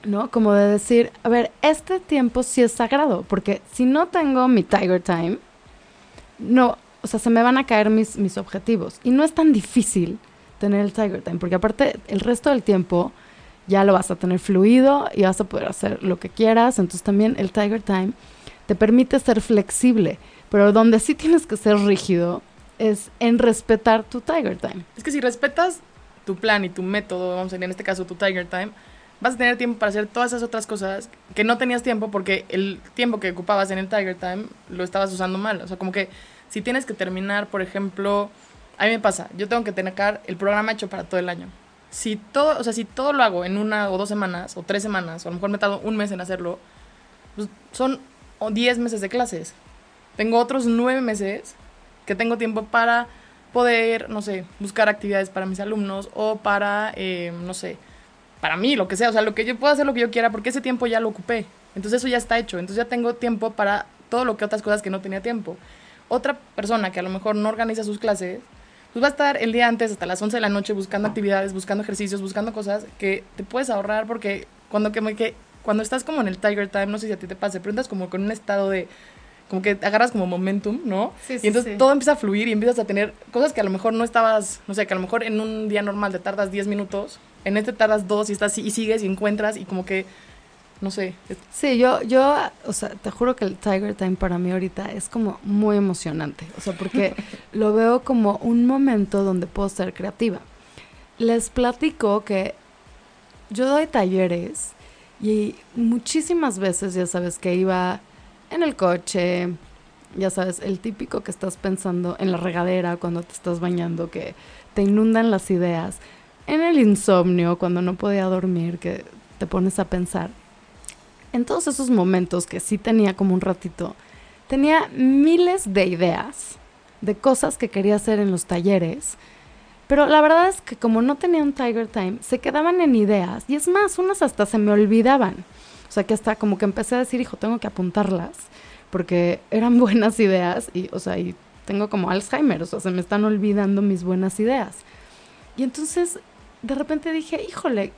¿no? Como de decir, a ver, este tiempo sí es sagrado, porque si no tengo mi Tiger Time, no, o sea, se me van a caer mis, mis objetivos. Y no es tan difícil tener el Tiger Time, porque aparte el resto del tiempo ya lo vas a tener fluido y vas a poder hacer lo que quieras. Entonces también el Tiger Time te permite ser flexible. Pero donde sí tienes que ser rígido es en respetar tu Tiger Time. Es que si respetas tu plan y tu método, vamos a decir en este caso tu Tiger Time, vas a tener tiempo para hacer todas esas otras cosas que no tenías tiempo porque el tiempo que ocupabas en el Tiger Time lo estabas usando mal. O sea, como que si tienes que terminar, por ejemplo, a mí me pasa, yo tengo que tener el programa hecho para todo el año. Si todo, o sea, si todo lo hago en una o dos semanas o tres semanas, o a lo mejor me tardo un mes en hacerlo, pues son 10 meses de clases. Tengo otros nueve meses que tengo tiempo para poder, no sé, buscar actividades para mis alumnos o para, eh, no sé, para mí, lo que sea, o sea, lo que yo puedo hacer lo que yo quiera porque ese tiempo ya lo ocupé. Entonces eso ya está hecho, entonces ya tengo tiempo para todo lo que otras cosas que no tenía tiempo. Otra persona que a lo mejor no organiza sus clases, pues va a estar el día antes hasta las 11 de la noche buscando actividades, buscando ejercicios, buscando cosas que te puedes ahorrar porque cuando, que, que, cuando estás como en el Tiger Time, no sé si a ti te pasa, pero entras como con un estado de como que agarras como momentum, ¿no? Sí, sí, y entonces todo empieza a fluir y empiezas a tener cosas que a lo mejor no estabas, no sé, que a lo mejor en un día normal te tardas 10 minutos, en este tardas dos y estás y sigues y encuentras y como que no sé. Sí, yo yo o sea, te juro que el Tiger Time para mí ahorita es como muy emocionante, o sea, porque lo veo como un momento donde puedo ser creativa. Les platico que yo doy talleres y muchísimas veces ya sabes que iba en el coche, ya sabes, el típico que estás pensando en la regadera cuando te estás bañando, que te inundan las ideas, en el insomnio, cuando no podía dormir, que te pones a pensar. En todos esos momentos que sí tenía como un ratito, tenía miles de ideas de cosas que quería hacer en los talleres, pero la verdad es que como no tenía un Tiger Time, se quedaban en ideas, y es más, unas hasta se me olvidaban. Sea que hasta como que empecé a decir, hijo, tengo que apuntarlas, porque eran buenas ideas y, o sea, y tengo como Alzheimer, o sea, se me están olvidando mis buenas ideas. Y entonces, de repente dije, híjole,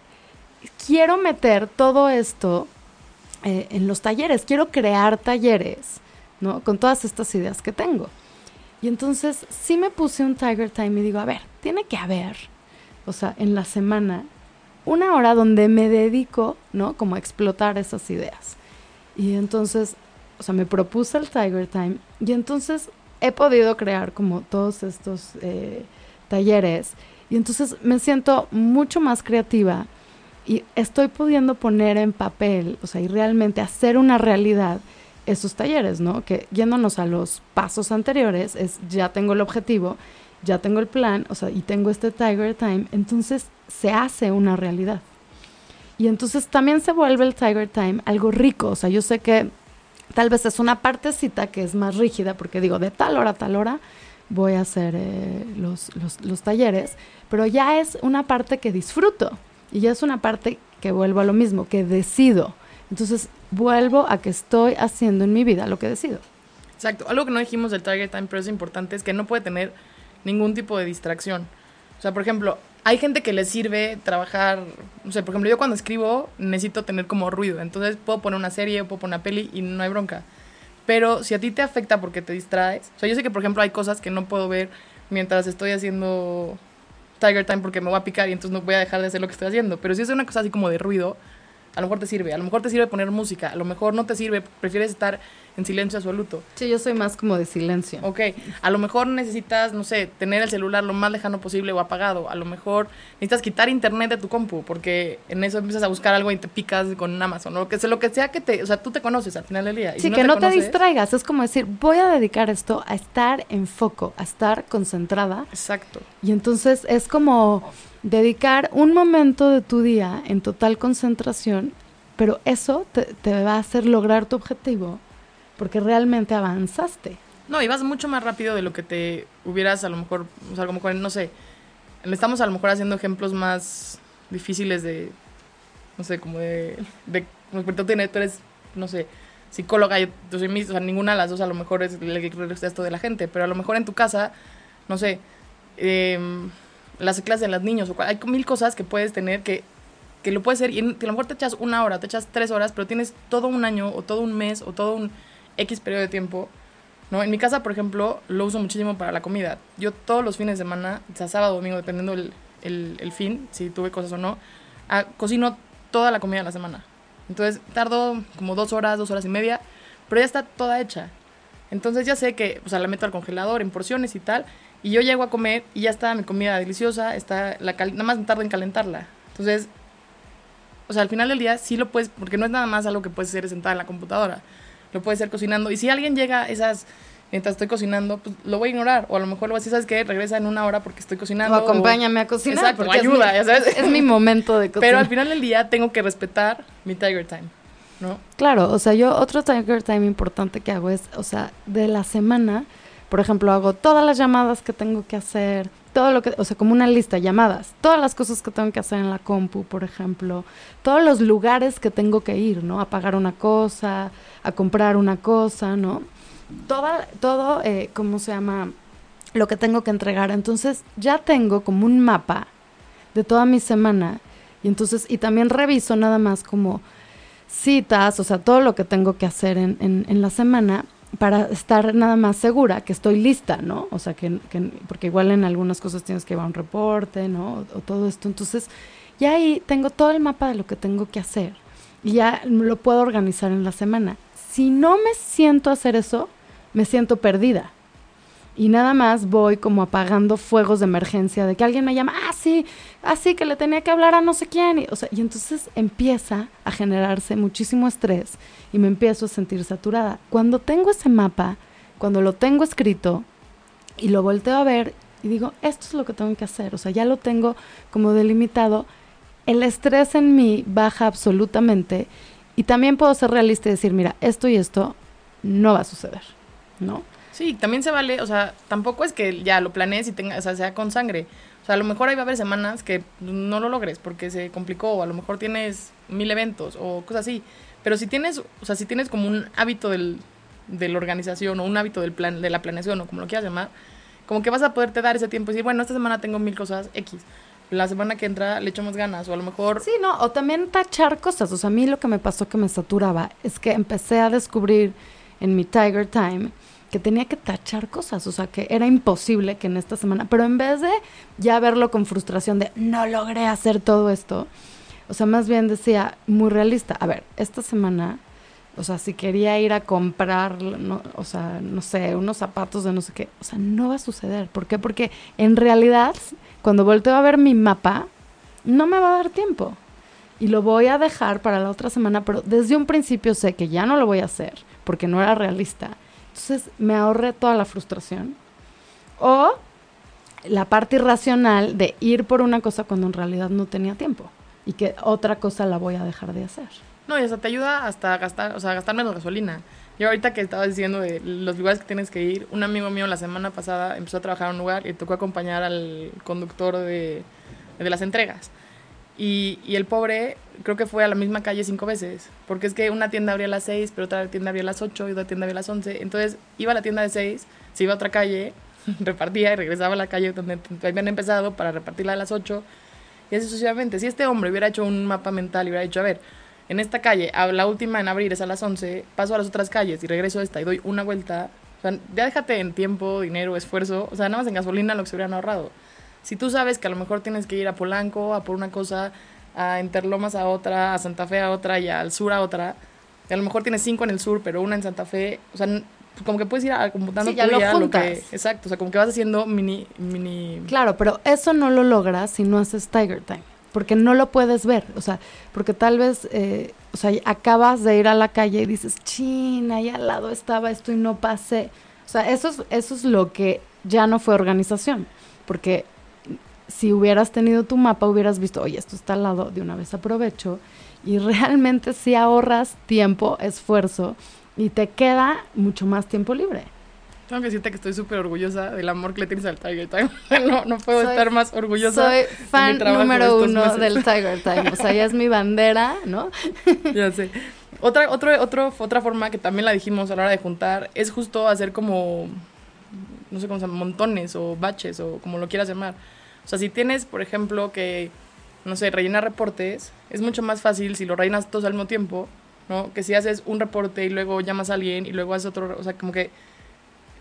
quiero meter todo esto eh, en los talleres, quiero crear talleres, ¿no? Con todas estas ideas que tengo. Y entonces sí me puse un Tiger Time y digo, a ver, tiene que haber, o sea, en la semana una hora donde me dedico, ¿no? Como a explotar esas ideas. Y entonces, o sea, me propuse el Tiger Time y entonces he podido crear como todos estos eh, talleres y entonces me siento mucho más creativa y estoy pudiendo poner en papel, o sea, y realmente hacer una realidad esos talleres, ¿no? Que yéndonos a los pasos anteriores, es ya tengo el objetivo, ya tengo el plan, o sea, y tengo este Tiger Time, entonces se hace una realidad. Y entonces también se vuelve el Tiger Time algo rico, o sea, yo sé que tal vez es una partecita que es más rígida, porque digo, de tal hora a tal hora voy a hacer eh, los, los, los talleres, pero ya es una parte que disfruto y ya es una parte que vuelvo a lo mismo, que decido. Entonces vuelvo a que estoy haciendo en mi vida lo que decido. Exacto. Algo que no dijimos del Target Time, pero es importante, es que no puede tener ningún tipo de distracción. O sea, por ejemplo, hay gente que le sirve trabajar, o sea, por ejemplo, yo cuando escribo necesito tener como ruido, entonces puedo poner una serie, puedo poner una peli y no hay bronca. Pero si a ti te afecta porque te distraes, o sea, yo sé que por ejemplo hay cosas que no puedo ver mientras estoy haciendo Tiger Time porque me voy a picar y entonces no voy a dejar de hacer lo que estoy haciendo, pero si es una cosa así como de ruido, a lo mejor te sirve, a lo mejor te sirve poner música, a lo mejor no te sirve, prefieres estar en silencio absoluto. Sí, yo soy más como de silencio. Ok, a lo mejor necesitas, no sé, tener el celular lo más lejano posible o apagado, a lo mejor necesitas quitar internet de tu compu, porque en eso empiezas a buscar algo y te picas con Amazon, o lo que sea, lo que sea que te, o sea, tú te conoces al final del día. sí, que no te distraigas, es como decir, voy a dedicar esto a estar en foco, a estar concentrada. Exacto. Y entonces es como dedicar un momento de tu día en total concentración, pero eso te, va a hacer lograr tu objetivo porque realmente avanzaste. No, y vas mucho más rápido de lo que te hubieras a lo mejor, o sea, a lo no sé, estamos a lo mejor haciendo ejemplos más difíciles de, no sé, como de, de tú, tienes, tú eres, no sé, psicóloga, yo, soy o sea, ninguna de las dos a lo mejor es el esto de la gente, pero a lo mejor en tu casa, no sé, em, las clases de los niños, o hay mil cosas que puedes tener que, que lo puedes hacer y a lo mejor te echas una hora, te echas tres horas, pero tienes todo un año o todo un mes o todo un X periodo de tiempo. ¿no? En mi casa, por ejemplo, lo uso muchísimo para la comida. Yo todos los fines de semana, o sea, sábado, domingo, dependiendo el, el, fin, si tuve cosas o no, ah, cocino toda la comida de la semana. Entonces tardo como dos horas, dos horas y media, pero ya está toda hecha. Entonces ya sé que, o sea, la meto al congelador en porciones y tal, y yo llego a comer y ya está mi comida deliciosa, está la nada más tardo en calentarla. Entonces, o sea, al final del día sí lo puedes, porque no es nada más algo que puedes hacer sentada en la computadora, lo puedes hacer cocinando. Y si alguien llega a esas, mientras estoy cocinando, pues lo voy a ignorar. O a lo mejor lo voy a decir, ¿sabes qué? Regresa en una hora porque estoy cocinando. O acompáñame a cocinar. Exacto, porque ayuda, es ya mi, sabes. Es mi momento de cocinar. Pero al final del día tengo que respetar mi Tiger Time, ¿no? Claro, o sea, yo otro Tiger Time importante que hago es, o sea, de la semana, por ejemplo, hago todas las llamadas que tengo que hacer, todo lo que, o sea, como una lista, llamadas, todas las cosas que tengo que hacer en la compu, por ejemplo, todos los lugares que tengo que ir, ¿no? A pagar una cosa, a comprar una cosa, ¿no? Toda, todo, eh, ¿cómo se llama? Lo que tengo que entregar. Entonces, ya tengo como un mapa de toda mi semana. Y entonces, y también reviso nada más como citas, o sea, todo lo que tengo que hacer en, en, en la semana para estar nada más segura que estoy lista, ¿no? O sea, que, que, porque igual en algunas cosas tienes que llevar un reporte, ¿no? O, o, todo esto. Entonces, ya ahí tengo todo el mapa de lo que tengo que hacer y ya lo puedo organizar en la semana. Si no me siento hacer eso, me siento perdida. Y nada más voy como apagando fuegos de emergencia de que alguien me llama, ah, ah, sí, que le tenía que hablar a no sé quién. Y, o sea, y entonces empieza a generarse muchísimo estrés y me empiezo a sentir saturada. Cuando tengo ese mapa, cuando lo tengo escrito y lo volteo a ver y digo, esto es lo que tengo que hacer, o sea, ya lo tengo como delimitado, el estrés en mí baja absolutamente y también puedo ser realista y decir, mira, esto y esto no va a suceder, ¿no? Sí, también se vale, o sea, tampoco es que ya lo planees y tenga, o sea, sea con sangre. O sea, a lo mejor ahí va a haber semanas que no lo logres porque se complicó, o a lo mejor tienes mil eventos o cosas así. Pero si tienes, o sea, si tienes como un hábito del, de la organización o un hábito del plan, de la planeación o como lo quieras llamar, como que vas a poderte dar ese tiempo y decir, bueno, esta semana tengo mil cosas X. La semana que entra le echo más ganas o a lo mejor... Sí, no, o también tachar cosas. O sea, a mí lo que me pasó que me saturaba es que empecé a descubrir en mi Tiger Time que tenía que tachar cosas, o sea, que era imposible que en esta semana, pero en vez de ya verlo con frustración de no logré hacer todo esto, o sea, más bien decía muy realista, a ver, esta semana, o sea, si quería ir a comprar, o sea, no sé, unos zapatos de no sé qué, o sea, no va a suceder, ¿por qué? Porque en realidad, cuando volteo a ver mi mapa, no me va a dar tiempo. Y lo voy a dejar para la otra semana, pero desde un principio sé que ya no lo voy a hacer, porque no era realista entonces me ahorré toda la frustración. O la parte irracional de ir por una cosa cuando en realidad no tenía tiempo y que otra cosa la voy a dejar de hacer. No, y hasta te ayuda hasta gastar, o sea, gastar menos gasolina. Yo ahorita que estaba diciendo de los lugares que tienes que ir, un amigo mío la semana pasada empezó a trabajar en un lugar y tocó acompañar al conductor de, de las entregas. Y, el pobre creo que fue a la misma calle cinco veces, porque es que una tienda abría a las seis, pero otra tienda abría a las ocho y otra tienda abría a las once. Entonces iba a la tienda de seis, se iba a otra calle, repartía y regresaba a la calle donde habían empezado para repartirla a las ocho y así sucesivamente. Si este hombre hubiera hecho un mapa mental y hubiera dicho, a ver, en esta calle, la última en abrir es a las once, paso a las otras calles y regreso a esta y doy una vuelta, o sea, ya déjate en tiempo, dinero, esfuerzo, o sea, nada más en gasolina lo que se hubieran ahorrado. Si tú sabes que a lo mejor tienes que ir a Polanco a por una cosa, a Interlomas a otra, a Santa Fe a otra y al sur a otra, a lo mejor tienes cinco en el sur, pero una en Santa Fe, o sea, como que puedes ir computando sí, ya lo que exacto, o sea, como que vas haciendo mini mini Claro, pero eso no lo logras si no haces Tiger Time, porque no lo puedes ver, o sea, porque tal vez eh, o sea, acabas de ir a la calle y dices, "Chin, ahí al lado estaba esto y no pasé." O sea, eso es eso es lo que ya no fue organización, porque si hubieras tenido tu mapa, hubieras visto, oye, esto está al lado, de una vez aprovecho. Y realmente si ahorras tiempo, esfuerzo y te queda mucho más tiempo libre. Tengo que decirte que estoy súper orgullosa del amor que le tienes al Tiger Time. No, no puedo soy, estar más orgullosa. Soy fan número uno meses. del Tiger Time. O sea, ya es mi bandera, ¿no? ya sé. Otra, otro, otro, otra forma que también la dijimos a la hora de juntar es justo hacer como, no sé cómo se llama, montones o baches o como lo quieras llamar. O sea, si tienes, por ejemplo, que, no sé, rellenar reportes, es mucho más fácil si lo rellenas todos al mismo tiempo, ¿no? Que si haces un reporte y luego llamas a alguien y luego haces otro, o sea, como que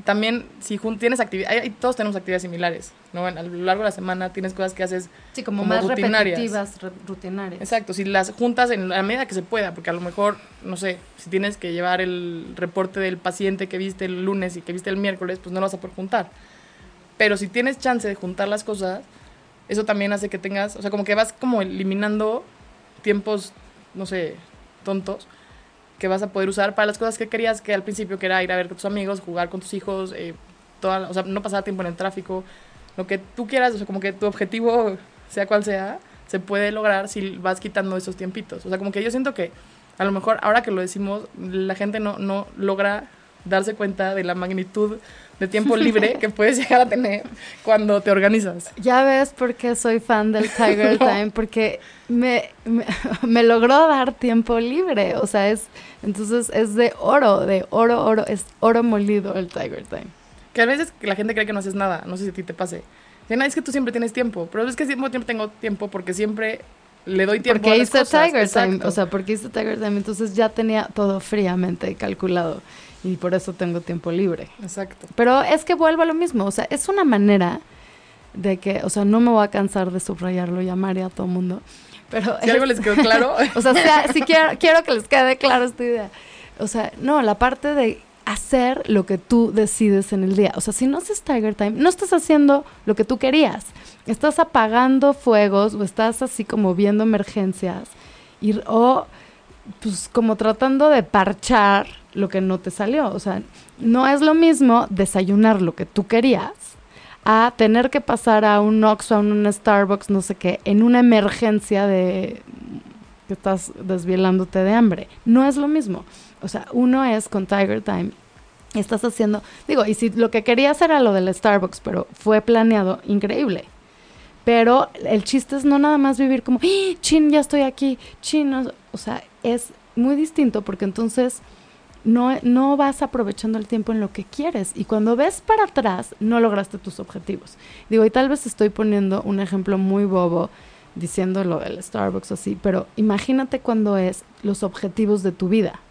también si tienes actividades, todos tenemos actividades similares, ¿no? A lo largo de la semana tienes cosas que haces sí, como, como más rutinarias. repetitivas, re rutinarias. Exacto, si las juntas en la medida que se pueda, porque a lo mejor, no sé, si tienes que llevar el reporte del paciente que viste el lunes y que viste el miércoles, pues no lo vas a poder juntar. Pero si tienes chance de juntar las cosas, eso también hace que tengas, o sea, como que vas como eliminando tiempos, no sé, tontos, que vas a poder usar para las cosas que querías, que al principio que era ir a ver con tus amigos, jugar con tus hijos, eh, toda, o sea, no pasar tiempo en el tráfico, lo que tú quieras, o sea, como que tu objetivo, sea cual sea, se puede lograr si vas quitando esos tiempitos. O sea, como que yo siento que a lo mejor ahora que lo decimos, la gente no, no logra darse cuenta de la magnitud de tiempo libre que puedes llegar a tener cuando te organizas. Ya ves por qué soy fan del Tiger Time, porque me, me, me, logró dar tiempo libre, o sea, es, entonces es de oro, de oro, oro, es oro molido el Tiger Time. Que a veces la gente cree que no haces nada, no sé si a ti te pase. Es que tú siempre tienes tiempo, pero es que siempre tengo tiempo porque siempre le doy tiempo porque a las hice cosas. Tiger Time, Exacto. o sea, porque hice Tiger Time, entonces ya tenía todo fríamente calculado y por eso tengo tiempo libre. Exacto. Pero es que vuelvo a lo mismo, o sea, es una manera de que, o sea, no me voy a cansar de subrayarlo y amar a todo mundo. Pero Si algo les quedó claro, o sea, sea si quiero, quiero que les quede claro esta idea. O sea, no, la parte de hacer lo que tú decides en el día. O sea, si no haces Tiger Time, no estás haciendo lo que tú querías. Estás apagando fuegos o estás así como viendo emergencias y, o pues como tratando de parchar lo que no te salió. O sea, no es lo mismo desayunar lo que tú querías a tener que pasar a un Oxxo, a un Starbucks, no sé qué, en una emergencia de que estás desvielándote de hambre. No es lo mismo. O sea, uno es con Tiger Time. Estás haciendo, digo, y si lo que querías era lo del Starbucks, pero fue planeado, increíble. Pero el chiste es no nada más vivir como, ¡Ah, chin, ya estoy aquí, chin, no", o sea, es muy distinto porque entonces no, no vas aprovechando el tiempo en lo que quieres y cuando ves para atrás no lograste tus objetivos. Digo, y tal vez estoy poniendo un ejemplo muy bobo diciendo lo del Starbucks así, pero imagínate cuando es los objetivos de tu vida.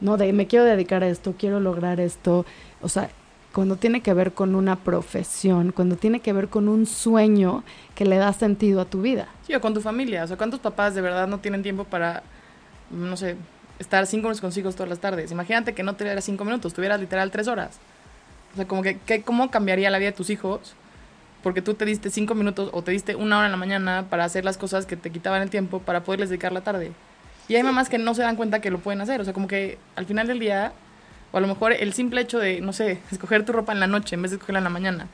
No, de me quiero dedicar a esto, quiero lograr esto, o sea, cuando tiene que ver con una profesión, cuando tiene que ver con un sueño que le da sentido a tu vida. Sí, o con tu familia. O sea, ¿cuántos papás de verdad no tienen tiempo para, no sé, estar cinco minutos con sus hijos todas las tardes? Imagínate que no tuvieras cinco minutos, tuvieras literal tres horas. O sea, como que, que, ¿cómo cambiaría la vida de tus hijos? Porque tú te diste cinco minutos o te diste una hora en la mañana para hacer las cosas que te quitaban el tiempo para poderles dedicar la tarde. Y hay mamás que no se dan cuenta que lo pueden hacer. O sea, como que al final del día, o a lo mejor el simple hecho de, no sé, escoger tu ropa en la noche en vez de escogerla en la mañana,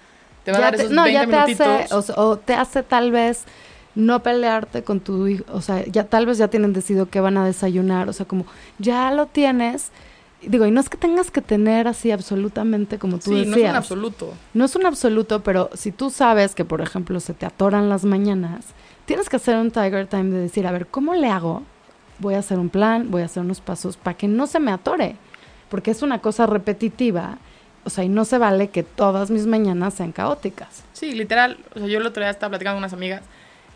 te va a dar te- esos no, 20 ya te minutitos. hace, o, sea, o te hace tal vez no pelearte con tu hijo, o sea, ya tal vez ya tienen decidido que van a desayunar, o sea, como ya lo tienes, digo, y no es que tengas que tener así absolutamente como tú sí, no es un absoluto. No es un absoluto, pero si tú sabes que, por ejemplo, se te atoran las mañanas, tienes que hacer un Tiger Time de decir, a ver, ¿cómo le hago? Voy a hacer un plan, voy a hacer unos pasos para que no se me atore, porque es una cosa repetitiva, o sea, y no se vale que todas mis mañanas sean caóticas. Sí, literal. O sea, yo el otro día estaba platicando con unas amigas.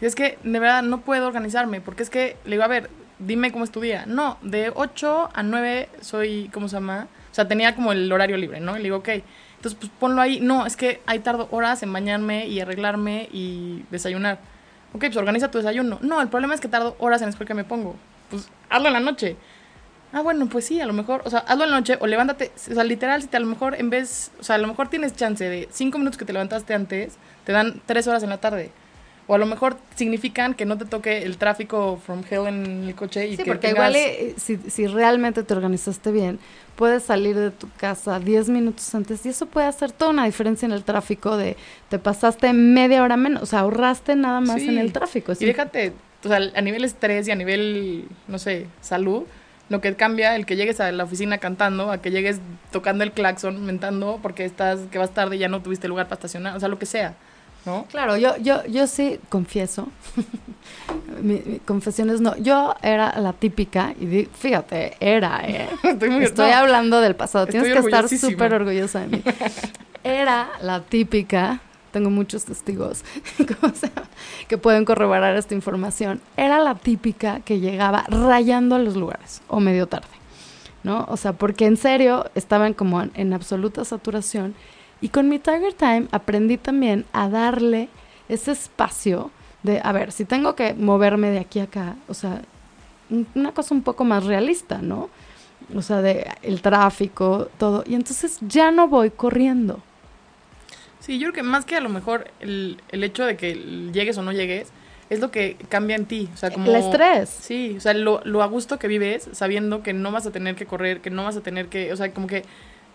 Y es que de verdad no puedo organizarme. Porque es que le digo, a ver, dime cómo es tu día. No, de 8 a 9 soy, ¿cómo se llama? O sea, tenía como el horario libre, ¿no? Y le digo, ok. Entonces, pues ponlo ahí. No, es que ahí tardo horas en bañarme y arreglarme y desayunar. Ok, pues organiza tu desayuno. No, el problema es que tardo horas en escoger qué me pongo. Pues hazlo en la noche. Ah, bueno, pues sí, a lo mejor, o sea, hazlo en la noche o levántate, o sea, literal, si te a lo mejor en vez, o sea, a lo mejor tienes chance de cinco minutos que te levantaste antes, te dan tres horas en la tarde. O a lo mejor significan que no te toque el tráfico from hell en el coche y Sí, que porque tengas- igual eh, si, si realmente te organizaste bien, puedes salir de tu casa 10 minutos antes y eso puede hacer toda una diferencia en el tráfico de te pasaste media hora menos, o sea, ahorraste nada más Sí. en el tráfico. Y déjate, o sea, a nivel estrés y a nivel, no sé, salud, lo que cambia el que llegues a la oficina cantando, a que llegues tocando el claxon, mentando, porque estás, que vas tarde y ya no tuviste lugar para estacionar, o sea, lo que sea, ¿no? Claro, yo, yo, yo sí confieso, mi, mi confesiones no, yo era la típica, y di- fíjate, era, ¿eh? Estoy muy Estoy no, hablando del pasado, tienes que estar súper orgullosa de mí. Era la típica, tengo muchos testigos que pueden corroborar esta información, era la típica que llegaba rayando a los lugares o medio tarde, ¿no? O sea, porque en serio estaban como en, en absoluta saturación y con mi Tiger Time aprendí también a darle ese espacio de, a ver, si tengo que moverme de aquí a acá, o sea, un- una cosa un poco más realista, ¿no? O sea, de el tráfico, todo. Y entonces ya no voy corriendo. Sí, yo creo que más que a lo mejor el, el hecho de que llegues o no llegues, es lo que cambia en ti. O sea, como... El estrés. Sí, o sea, lo, lo a gusto que vives sabiendo que no vas a tener que correr, que no vas a tener que, o sea, como que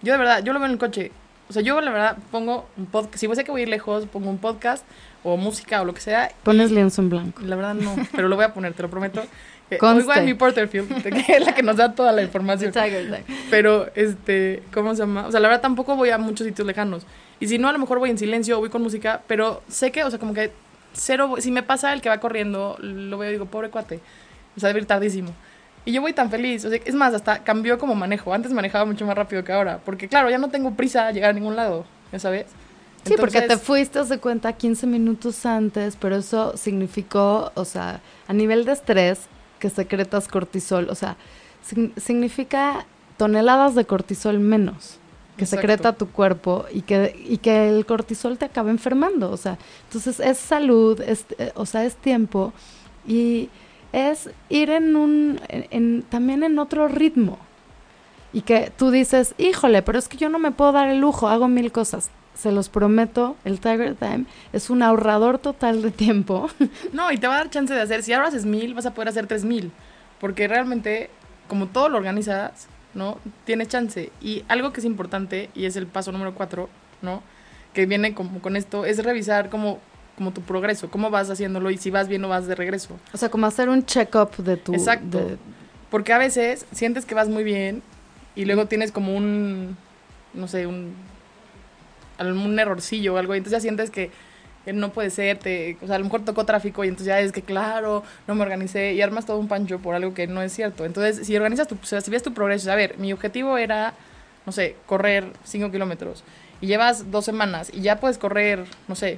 yo de verdad, yo lo veo en el coche. O sea, yo la verdad pongo un podcast, si sé que voy a ir lejos, pongo un podcast o música o lo que sea. Pones lienzo en blanco. La verdad no, pero lo voy a poner, te lo prometo. Oigo a mi Porterfield, que es la que nos da toda la información. Pero, este, ¿cómo se llama? O sea, la verdad tampoco voy a muchos sitios lejanos. Y si no, a lo mejor voy en silencio o voy con música, pero sé que, o sea, como que cero, si me pasa el que va corriendo, lo veo y digo, pobre cuate. O sea, debe ir tardísimo. Y yo voy tan feliz. O sea, es más, hasta cambió como manejo. Antes manejaba mucho más rápido que ahora. Porque, claro, ya no tengo prisa a llegar a ningún lado. ¿Ya sabes? Sí, porque te fuiste, de cuenta, 15 minutos antes, pero eso significó, o sea, a nivel de estrés, que secretas cortisol. O sea, significa toneladas de cortisol menos que secreta tu cuerpo y que, y que el cortisol te acaba enfermando. O sea, entonces es salud, es, eh, o sea, es tiempo y es ir en un, en, también en otro ritmo. Y que tú dices, híjole, pero es que yo no me puedo dar el lujo, hago mil cosas. Se los prometo, el Tiger Time es un ahorrador total de tiempo. No, y te va a dar chance de hacer, si ahora haces mil, vas a poder hacer tres mil. Porque realmente, como todo lo organizas, ¿no? Tienes chance. Y algo que es importante, y es el paso número cuatro, ¿no? Que viene como con esto, es revisar como, como tu progreso, cómo vas haciéndolo y si vas bien o vas de regreso. O sea, como hacer un check-up de tu... Exacto. Porque a veces sientes que vas muy bien y luego tienes como un, no sé, un, un errorcillo o algo, y entonces ya sientes que no puede ser, te, o sea, a lo mejor tocó tráfico y entonces ya es que, claro, no me organicé y armas todo un pancho por algo que no es cierto. Entonces, si organizas tu, o sea, si ves tu progreso, a ver, mi objetivo era, no sé, correr 5 kilómetros y llevas dos semanas y ya puedes correr, no sé,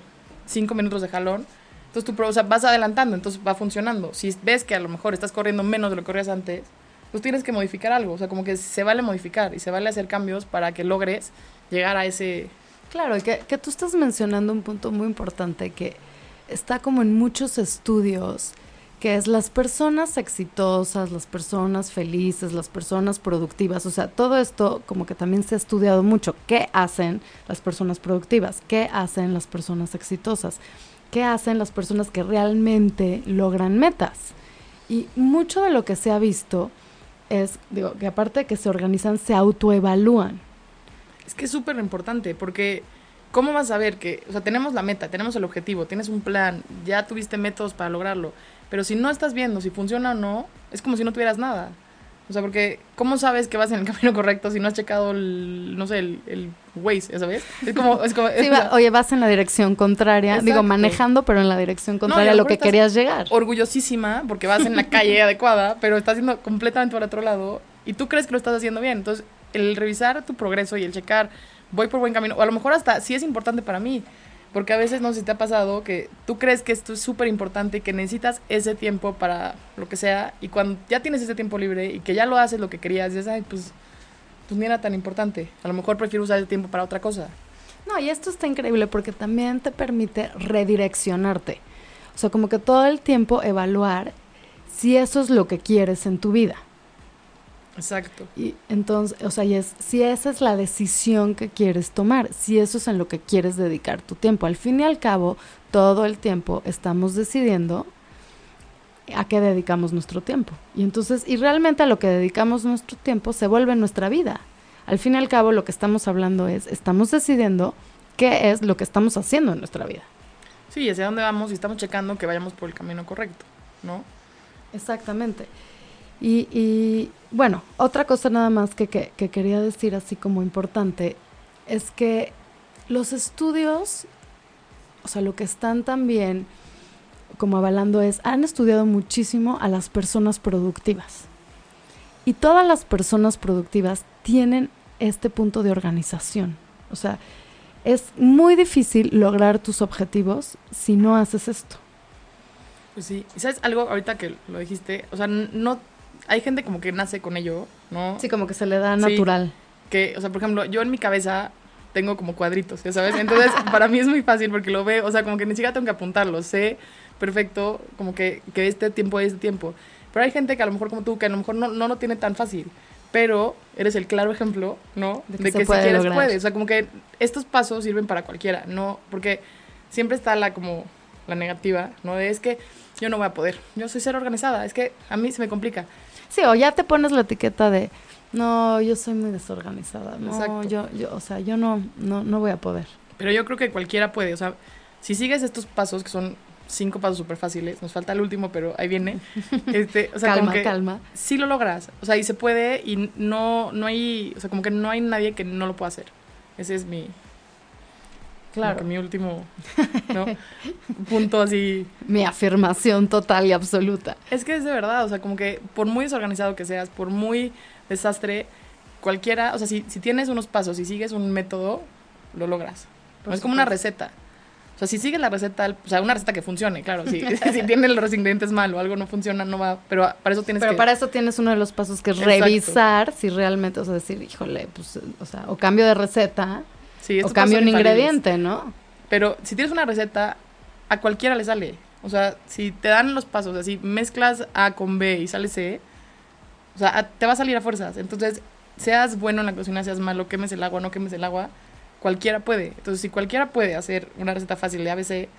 5 minutos de jalón, entonces tu, o sea, vas adelantando, entonces va funcionando. Si ves que a lo mejor estás corriendo menos de lo que corrías antes, pues tienes que modificar algo, o sea, como que se vale modificar y se vale hacer cambios para que logres llegar a ese Claro, que, que tú estás mencionando un punto muy importante que está como en muchos estudios, que es las personas exitosas, las personas felices, las personas productivas. O sea, todo esto como que también se ha estudiado mucho. ¿Qué hacen las personas productivas? ¿Qué hacen las personas exitosas? ¿Qué hacen las personas que realmente logran metas? Y mucho de lo que se ha visto es, digo, que aparte de que se organizan, se autoevalúan. Es que es súper importante porque ¿cómo vas a ver que, o sea, tenemos la meta, tenemos el objetivo, tienes un plan, ya tuviste métodos para lograrlo, pero si no estás viendo si funciona o no, es como si no tuvieras nada. O sea, porque ¿cómo sabes que vas en el camino correcto si no has checado el, no sé, el, el Waze, ¿sabes? Es como... Es como oye, vas en la dirección contraria, digo, manejando, pero en la dirección contraria a lo que querías llegar. Orgullosísima porque vas en la calle adecuada, pero estás yendo completamente por otro lado y tú crees que lo estás haciendo bien. Entonces, el revisar tu progreso y el checar, voy por buen camino, o a lo mejor hasta sí es importante para mí, porque a veces no sé si te ha pasado que tú crees que esto es súper importante y que necesitas ese tiempo para lo que sea, y cuando ya tienes ese tiempo libre y que ya lo haces lo que querías, dices, ay, pues, pues ni era tan importante, a lo mejor prefiero usar el tiempo para otra cosa. No, y esto está increíble porque también te permite redireccionarte. O sea, como que todo el tiempo evaluar si eso es lo que quieres en tu vida. Exacto. Y entonces, o sea, es, si esa es la decisión que quieres tomar, si eso es en lo que quieres dedicar tu tiempo, al fin y al cabo, todo el tiempo estamos decidiendo a qué dedicamos nuestro tiempo. Y entonces, y realmente a lo que dedicamos nuestro tiempo se vuelve nuestra vida. Al fin y al cabo, lo que estamos hablando es, estamos decidiendo qué es lo que estamos haciendo en nuestra vida. Sí, hacia dónde vamos y estamos checando que vayamos por el camino correcto, ¿no? Exactamente. Y, bueno, otra cosa nada más que, quería decir así como importante es que los estudios, o sea, lo que están también como avalando es, han estudiado muchísimo a las personas productivas. Y todas las personas productivas tienen este punto de organización. O sea, es muy difícil lograr tus objetivos si no haces esto. Pues sí, ¿sabes algo ahorita que lo dijiste? O sea, no hay gente como que nace con ello, ¿no? Sí, como que se le da natural. que, o sea, por ejemplo, yo en mi cabeza tengo como cuadritos, ¿ya sabes? Entonces, para mí es muy fácil porque lo veo, o sea, como que ni siquiera tengo que apuntarlo, sé perfecto como que, que este tiempo es este tiempo. Pero hay gente que a lo mejor como tú, que a lo mejor no, no lo tiene tan fácil, pero eres el claro ejemplo, ¿no? De que, si quieres puedes. O sea, como que estos pasos sirven para cualquiera, ¿no? Porque siempre está la como la negativa, ¿no? De es que yo no voy a poder, yo soy ser organizada, es que a mí se me complica. Sí, o ya te pones la etiqueta de, no, yo soy muy desorganizada, no, Exacto. yo, yo, o sea, yo no, no, no voy a poder. Pero yo creo que cualquiera puede, o sea, si sigues estos pasos, que son cinco pasos súper fáciles, nos falta el último, pero ahí viene, este, o sea, calma, como que calma. sí lo logras, o sea, y se puede y no, no hay, o sea, como que no hay nadie que no lo pueda hacer. Ese es mi, como que mi último, ¿no? Punto así. Mi afirmación total y absoluta. Es que es de verdad, o sea, como que por muy desorganizado que seas, por muy desastre, cualquiera, o sea, si, si tienes unos pasos y sigues un método, lo logras. Por es como una receta. O sea, si sigues la receta, o sea, una receta que funcione, claro. Si, si tiene los ingredientes mal o algo no funciona, no va. Pero para eso tienes Pero que. para eso tienes uno de los pasos que es Exacto. revisar si realmente, o sea, decir, híjole, pues, o sea, o cambio de receta, sí, o pasos un ingrediente, ¿no? Pero si tienes una receta, a cualquiera le sale. O sea, si te dan los pasos, así mezclas A con B y sale C, o sea, a- te va a salir a fuerzas. Entonces, seas bueno en la cocina, seas malo, quemes el agua, no quemes el agua, cualquiera puede. Entonces, si cualquiera puede hacer una receta fácil de ABC,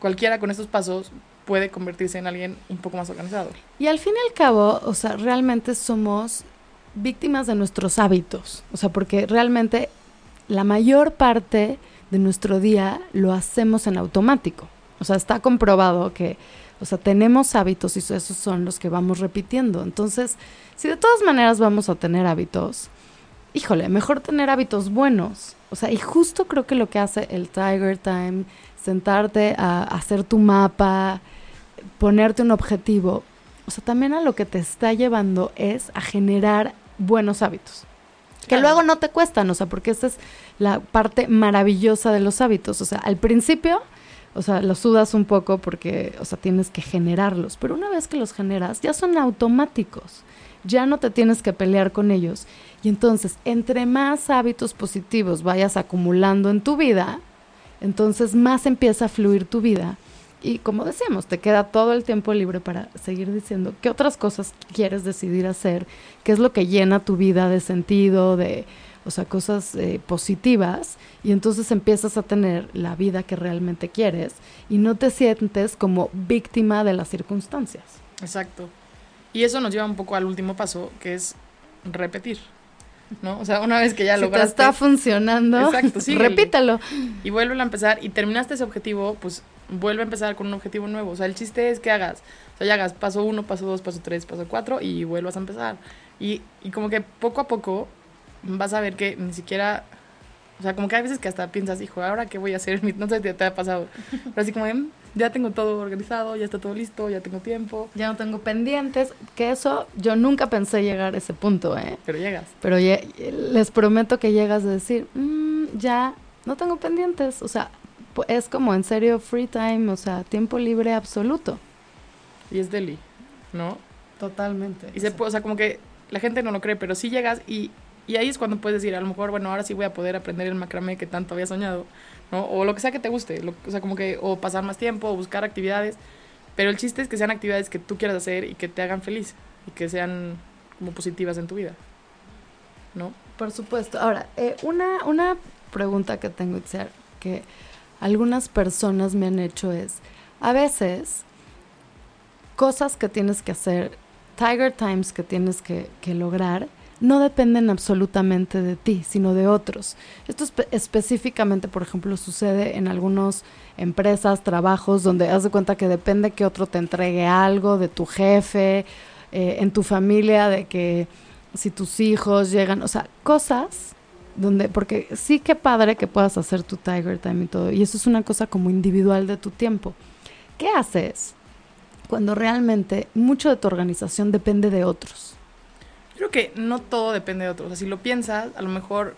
cualquiera con estos pasos puede convertirse en alguien un poco más organizado. Y al fin y al cabo, o sea, realmente somos víctimas de nuestros hábitos. O sea, porque realmente la mayor parte de nuestro día lo hacemos en automático. O sea, está comprobado que, o sea, tenemos hábitos y esos son los que vamos repitiendo. Entonces, si de todas maneras vamos a tener hábitos, híjole, mejor tener hábitos buenos. O sea, y justo creo que lo que hace el Tiger Time, sentarte a hacer tu mapa, ponerte un objetivo, o sea, también a lo que te está llevando es a generar buenos hábitos. Que Claro. luego no te cuestan, o sea, porque esa es la parte maravillosa de los hábitos. O sea, al principio, o sea, los sudas un poco porque, o sea, tienes que generarlos. Pero una vez que los generas, ya son automáticos. Ya no te tienes que pelear con ellos. Y entonces, entre más hábitos positivos vayas acumulando en tu vida, entonces más empieza a fluir tu vida. Y como decíamos, te queda todo el tiempo libre para seguir diciendo qué otras cosas quieres decidir hacer, qué es lo que llena tu vida de sentido, de, o sea, cosas eh, positivas. Y entonces empiezas a tener la vida que realmente quieres y no te sientes como víctima de las circunstancias. Exacto. Y eso nos lleva un poco al último paso, que es repetir. ¿No? O sea, una vez que ya si te lograste está funcionando, Exacto, síguele. repítelo. y vuelve a empezar y terminaste ese objetivo, pues vuelve a empezar con un objetivo nuevo. O sea, el chiste es que hagas, o sea, ya hagas paso uno, paso dos, paso tres, paso cuatro y vuelvas a empezar. Y, y como que poco a poco vas a ver que ni siquiera, o sea, como que hay veces que hasta piensas, hijo, ¿ahora qué voy a hacer? No sé si te ha pasado, pero así como, "Mm, ya tengo todo organizado, ya está todo listo, ya tengo tiempo, Ya no tengo pendientes, que eso yo nunca pensé llegar a ese punto, ¿eh? pero llegas. Pero ye- les prometo que llegas a decir, "Mm, ya no tengo pendientes. O sea, es como en serio free time, o sea, tiempo libre absoluto. Y es deli, ¿no? Totalmente. Y se puede, o sea, como que la gente no lo cree, pero sí llegas y, y ahí es cuando puedes decir, a lo mejor, bueno, ahora sí voy a poder aprender el macramé que tanto había soñado, ¿no? O lo que sea que te guste, lo- o sea, como que, o pasar más tiempo, o buscar actividades, pero el chiste es que sean actividades que tú quieras hacer y que te hagan feliz y que sean como positivas en tu vida, ¿no? Por supuesto. Ahora, eh, una, una pregunta que tengo, Itziar, que algunas personas me han hecho es, a veces, cosas que tienes que hacer, Tiger Times que tienes que, que lograr, no dependen absolutamente de ti, sino de otros. Esto espe- específicamente, por ejemplo, sucede en algunas empresas, trabajos, donde haz de cuenta que depende que otro te entregue algo, de tu jefe, eh, en tu familia, de que si tus hijos llegan, o sea, cosas donde, porque sí que padre que puedas hacer tu Tiger Time y todo, y eso es una cosa como individual de tu tiempo. ¿Qué haces cuando realmente mucho de tu organización depende de otros? Creo que no todo depende de otros. O sea, si lo piensas, a lo mejor,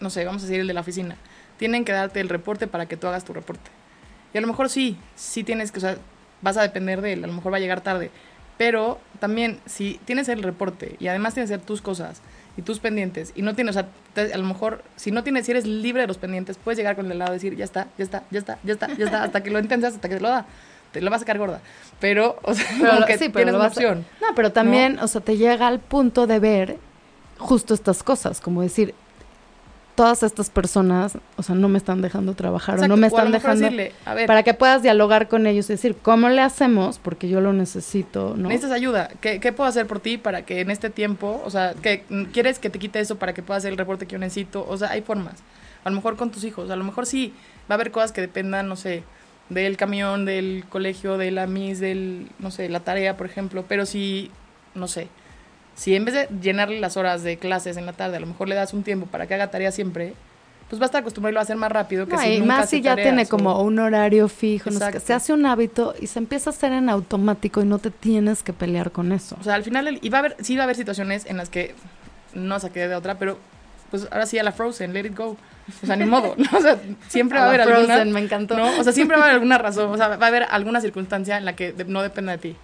no sé, vamos a decir el de la oficina. Tienen que darte el reporte para que tú hagas tu reporte. Y a lo mejor sí, sí tienes que, o sea, vas a depender de él, a lo mejor va a llegar tarde. Pero también, si tienes el reporte y además tienes que hacer tus cosas y tus pendientes, y no tienes, o sea, te- a lo mejor, si no tienes, si eres libre de los pendientes, puedes llegar con el lado y decir, ya está, ya está, ya está, ya está, ya está, hasta que lo entiendas, hasta que te lo da. Te lo vas a sacar gorda. Pero, o sea, como lo- que sí, pero tienes una a-. No, pero también, o sea, te llega al punto de ver justo estas cosas, como decir, todas estas personas, o sea, no me están dejando trabajar Exacto, o no me están dejando decirle, a ver, para que puedas dialogar con ellos y decir, ¿cómo le hacemos? Porque yo lo necesito, ¿no? necesitas ayuda. ¿Qué, ¿Qué puedo hacer por ti para que en este tiempo, o sea, que quieres que te quite eso para que pueda hacer el reporte que yo necesito? O sea, hay formas. A lo mejor con tus hijos, a lo mejor sí va a haber cosas que dependan, no sé, del camión, del colegio, de la MIS, del, no sé, la tarea, por ejemplo, pero si, no sé, si en vez de llenarle las horas de clases en la tarde, a lo mejor le das un tiempo para que haga tarea siempre, pues va a estar acostumbrado a hacer más rápido que No, si y nunca más hace si ya tareas tiene o- como un horario fijo, no sé se hace un hábito y se empieza a hacer en automático y no te tienes que pelear con eso. O sea, al final, y va a haber, sí va a haber situaciones en las que no saqué de otra, pero pues ahora sí a la Frozen, let it go. O sea, ni modo, ¿no? O sea, siempre va a haber la alguna... Frozen, me encantó. ¿no? O sea, siempre va a haber alguna razón, o sea, va a haber alguna circunstancia en la que no dependa de ti.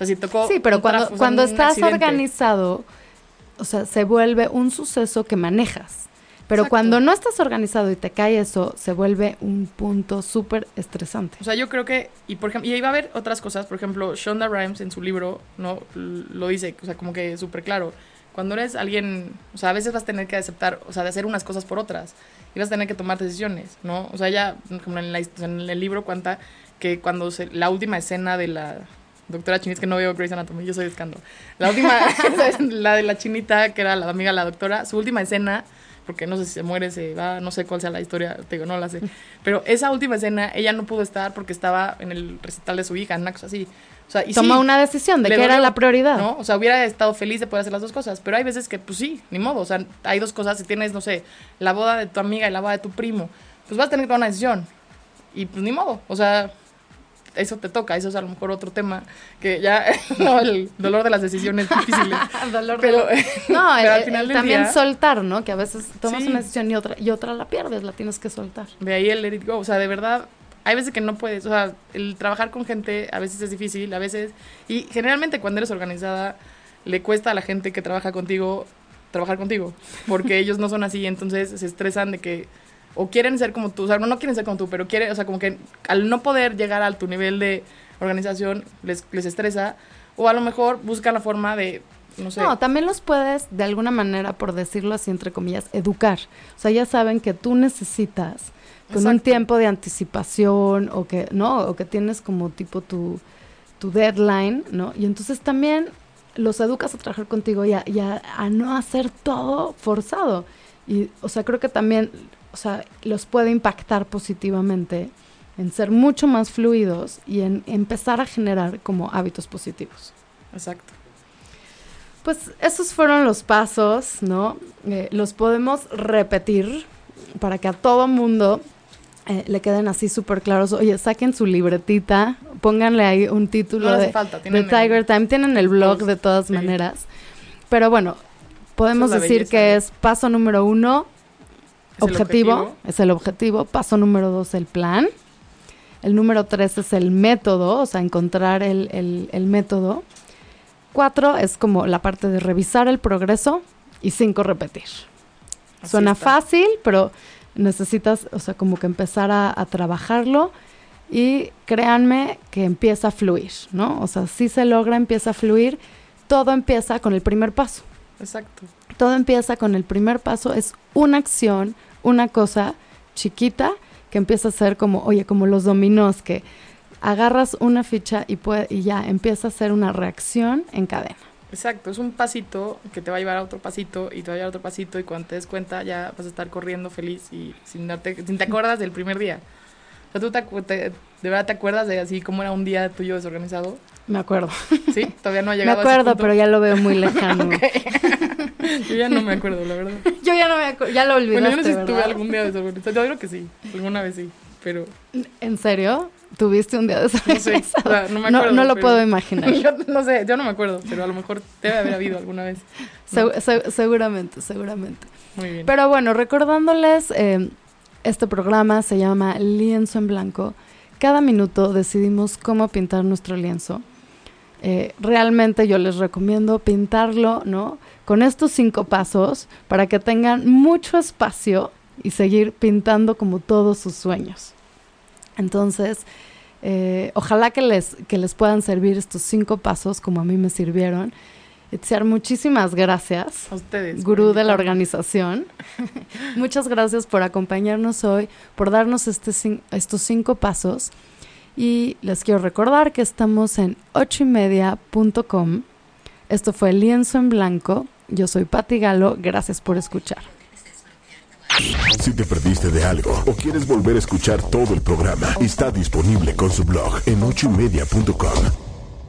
Sea, si tocó... Sí, pero cuando, cuando estás accidente. organizado, o sea, se vuelve un suceso que manejas. Pero Exacto. cuando no estás organizado y te cae eso, se vuelve un punto súper estresante. O sea, yo creo que, y por ejemplo, y ahí va a haber otras cosas, por ejemplo, Shonda Rhimes en su libro, ¿no? Lo dice, o sea, como que súper claro. Cuando eres alguien, o sea, a veces vas a tener que aceptar, o sea, de hacer unas cosas por otras, y vas a tener que tomar decisiones, ¿no? O sea, ella, como en, la en el libro cuenta que cuando se, la última escena de la doctora chinita, es que no veo Grey's Anatomy, yo soy escándalo. La última, la de la chinita, que era la amiga de la doctora, su última escena, porque no sé si se muere, se va, no sé cuál sea la historia, te digo, no la sé. Pero esa última escena, ella no pudo estar porque estaba en el recital de su hija, en una cosa así. O sea, y Toma sí, una decisión de que era dolió, la prioridad. ¿no? O sea, hubiera estado feliz de poder hacer las dos cosas, pero hay veces que, pues sí, ni modo. O sea, hay dos cosas. Si tienes, no sé, la boda de tu amiga y la boda de tu primo, pues vas a tener que tomar una decisión. Y pues ni modo. O sea, eso te toca. Eso es a lo mejor otro tema que ya, no, el dolor de las decisiones difíciles. Dolor Pero, de- No, pero el- final del también día- soltar, ¿no? Que a veces tomas Sí. una decisión y otra, y otra la pierdes, la tienes que soltar. de ahí el let it go. O sea, de verdad, hay veces que no puedes. O sea, el trabajar con gente a veces es difícil, a veces. Y generalmente cuando eres organizada, le cuesta a la gente que trabaja contigo trabajar contigo. Porque ellos no son así, entonces se estresan de que. O quieren ser como tú, o sea, no, no quieren ser como tú, pero quieren, o sea, como que al no poder llegar a tu nivel de organización, les, les estresa. O a lo mejor buscan la forma de, no sé. No, también los puedes, de alguna manera, por decirlo así, entre comillas, educar. O sea, ya saben que tú necesitas con un tiempo de anticipación o que, ¿no? O que tienes como tipo tu, tu deadline, ¿no? Y entonces también los educas a trabajar contigo y a, y a- a no hacer todo forzado. Y, o sea, creo que también, o sea, los puede impactar positivamente en ser mucho más fluidos y en empezar a generar como hábitos positivos. Exacto. Pues esos fueron los pasos, ¿no? Eh, los podemos repetir para que a todo mundo eh, le queden así súper claros. Oye, saquen su libretita, pónganle ahí un título No de, falta. de tienen el- Tiger Time. Tienen el blog de todas sí. maneras. Pero bueno, podemos es decir belleza que de- es paso número uno, es el objetivo, es el objetivo. Paso número dos, el plan. El número tres es el método, o sea, encontrar el, el- el método. Cuatro es como la parte de revisar el progreso. Y cinco, repetir. Así Suena está. fácil, pero necesitas, o sea, como que empezar a, a trabajarlo. Y créanme que empieza a fluir, ¿no? O sea, si se logra, empieza a fluir. Todo empieza con el primer paso Exacto. todo empieza con el primer paso, es una acción, una cosa chiquita que empieza a ser como, oye, como los dominós, que agarras una ficha y, puede, y ya empieza a ser una reacción en cadena. Exacto, es un pasito que te va a llevar a otro pasito y te va a llevar a otro pasito y cuando te des cuenta ya vas a estar corriendo feliz y sin darte, sin te acuerdas del primer día. O sea, tú te, te- de verdad te acuerdas de así cómo era un día tuyo desorganizado, Me acuerdo. ¿sí? Todavía no ha Me llegado a ese acuerdo, punto. pero ya lo veo muy lejano. Yo ya no me acuerdo, la verdad. Yo ya no me acuerdo, ya lo olvidaste, Bueno, yo no sé si tuve algún día desorganizado. Yo creo que sí, alguna vez sí, pero ¿En serio? ¿Tuviste un día no sé, o desorganizado? sea, no me acuerdo. no lo pero- puedo imaginar. Yo no sé, yo no me acuerdo, pero a lo mejor debe haber habido alguna vez. Segu- se- seguramente, seguramente. Muy bien. Pero bueno, recordándoles, eh, este programa se llama Lienzo en Blanco. Cada minuto decidimos cómo pintar nuestro lienzo. Eh, realmente yo les recomiendo pintarlo, ¿no? Con estos cinco pasos para que tengan mucho espacio y seguir pintando como todos sus sueños. Entonces, eh, ojalá que les, que les puedan servir estos cinco pasos como a mí me sirvieron. Itziar, muchísimas gracias. A ustedes. Gurú de la organización. Muchas gracias por acompañarnos hoy, por darnos este, estos cinco pasos. Y les quiero recordar que estamos en ochoymedia.com. Esto fue Lienzo en Blanco. Yo soy Patti Galo. Gracias por escuchar. Si te perdiste de algo o quieres volver a escuchar todo el programa, está disponible con su blog en ochoymedia.com.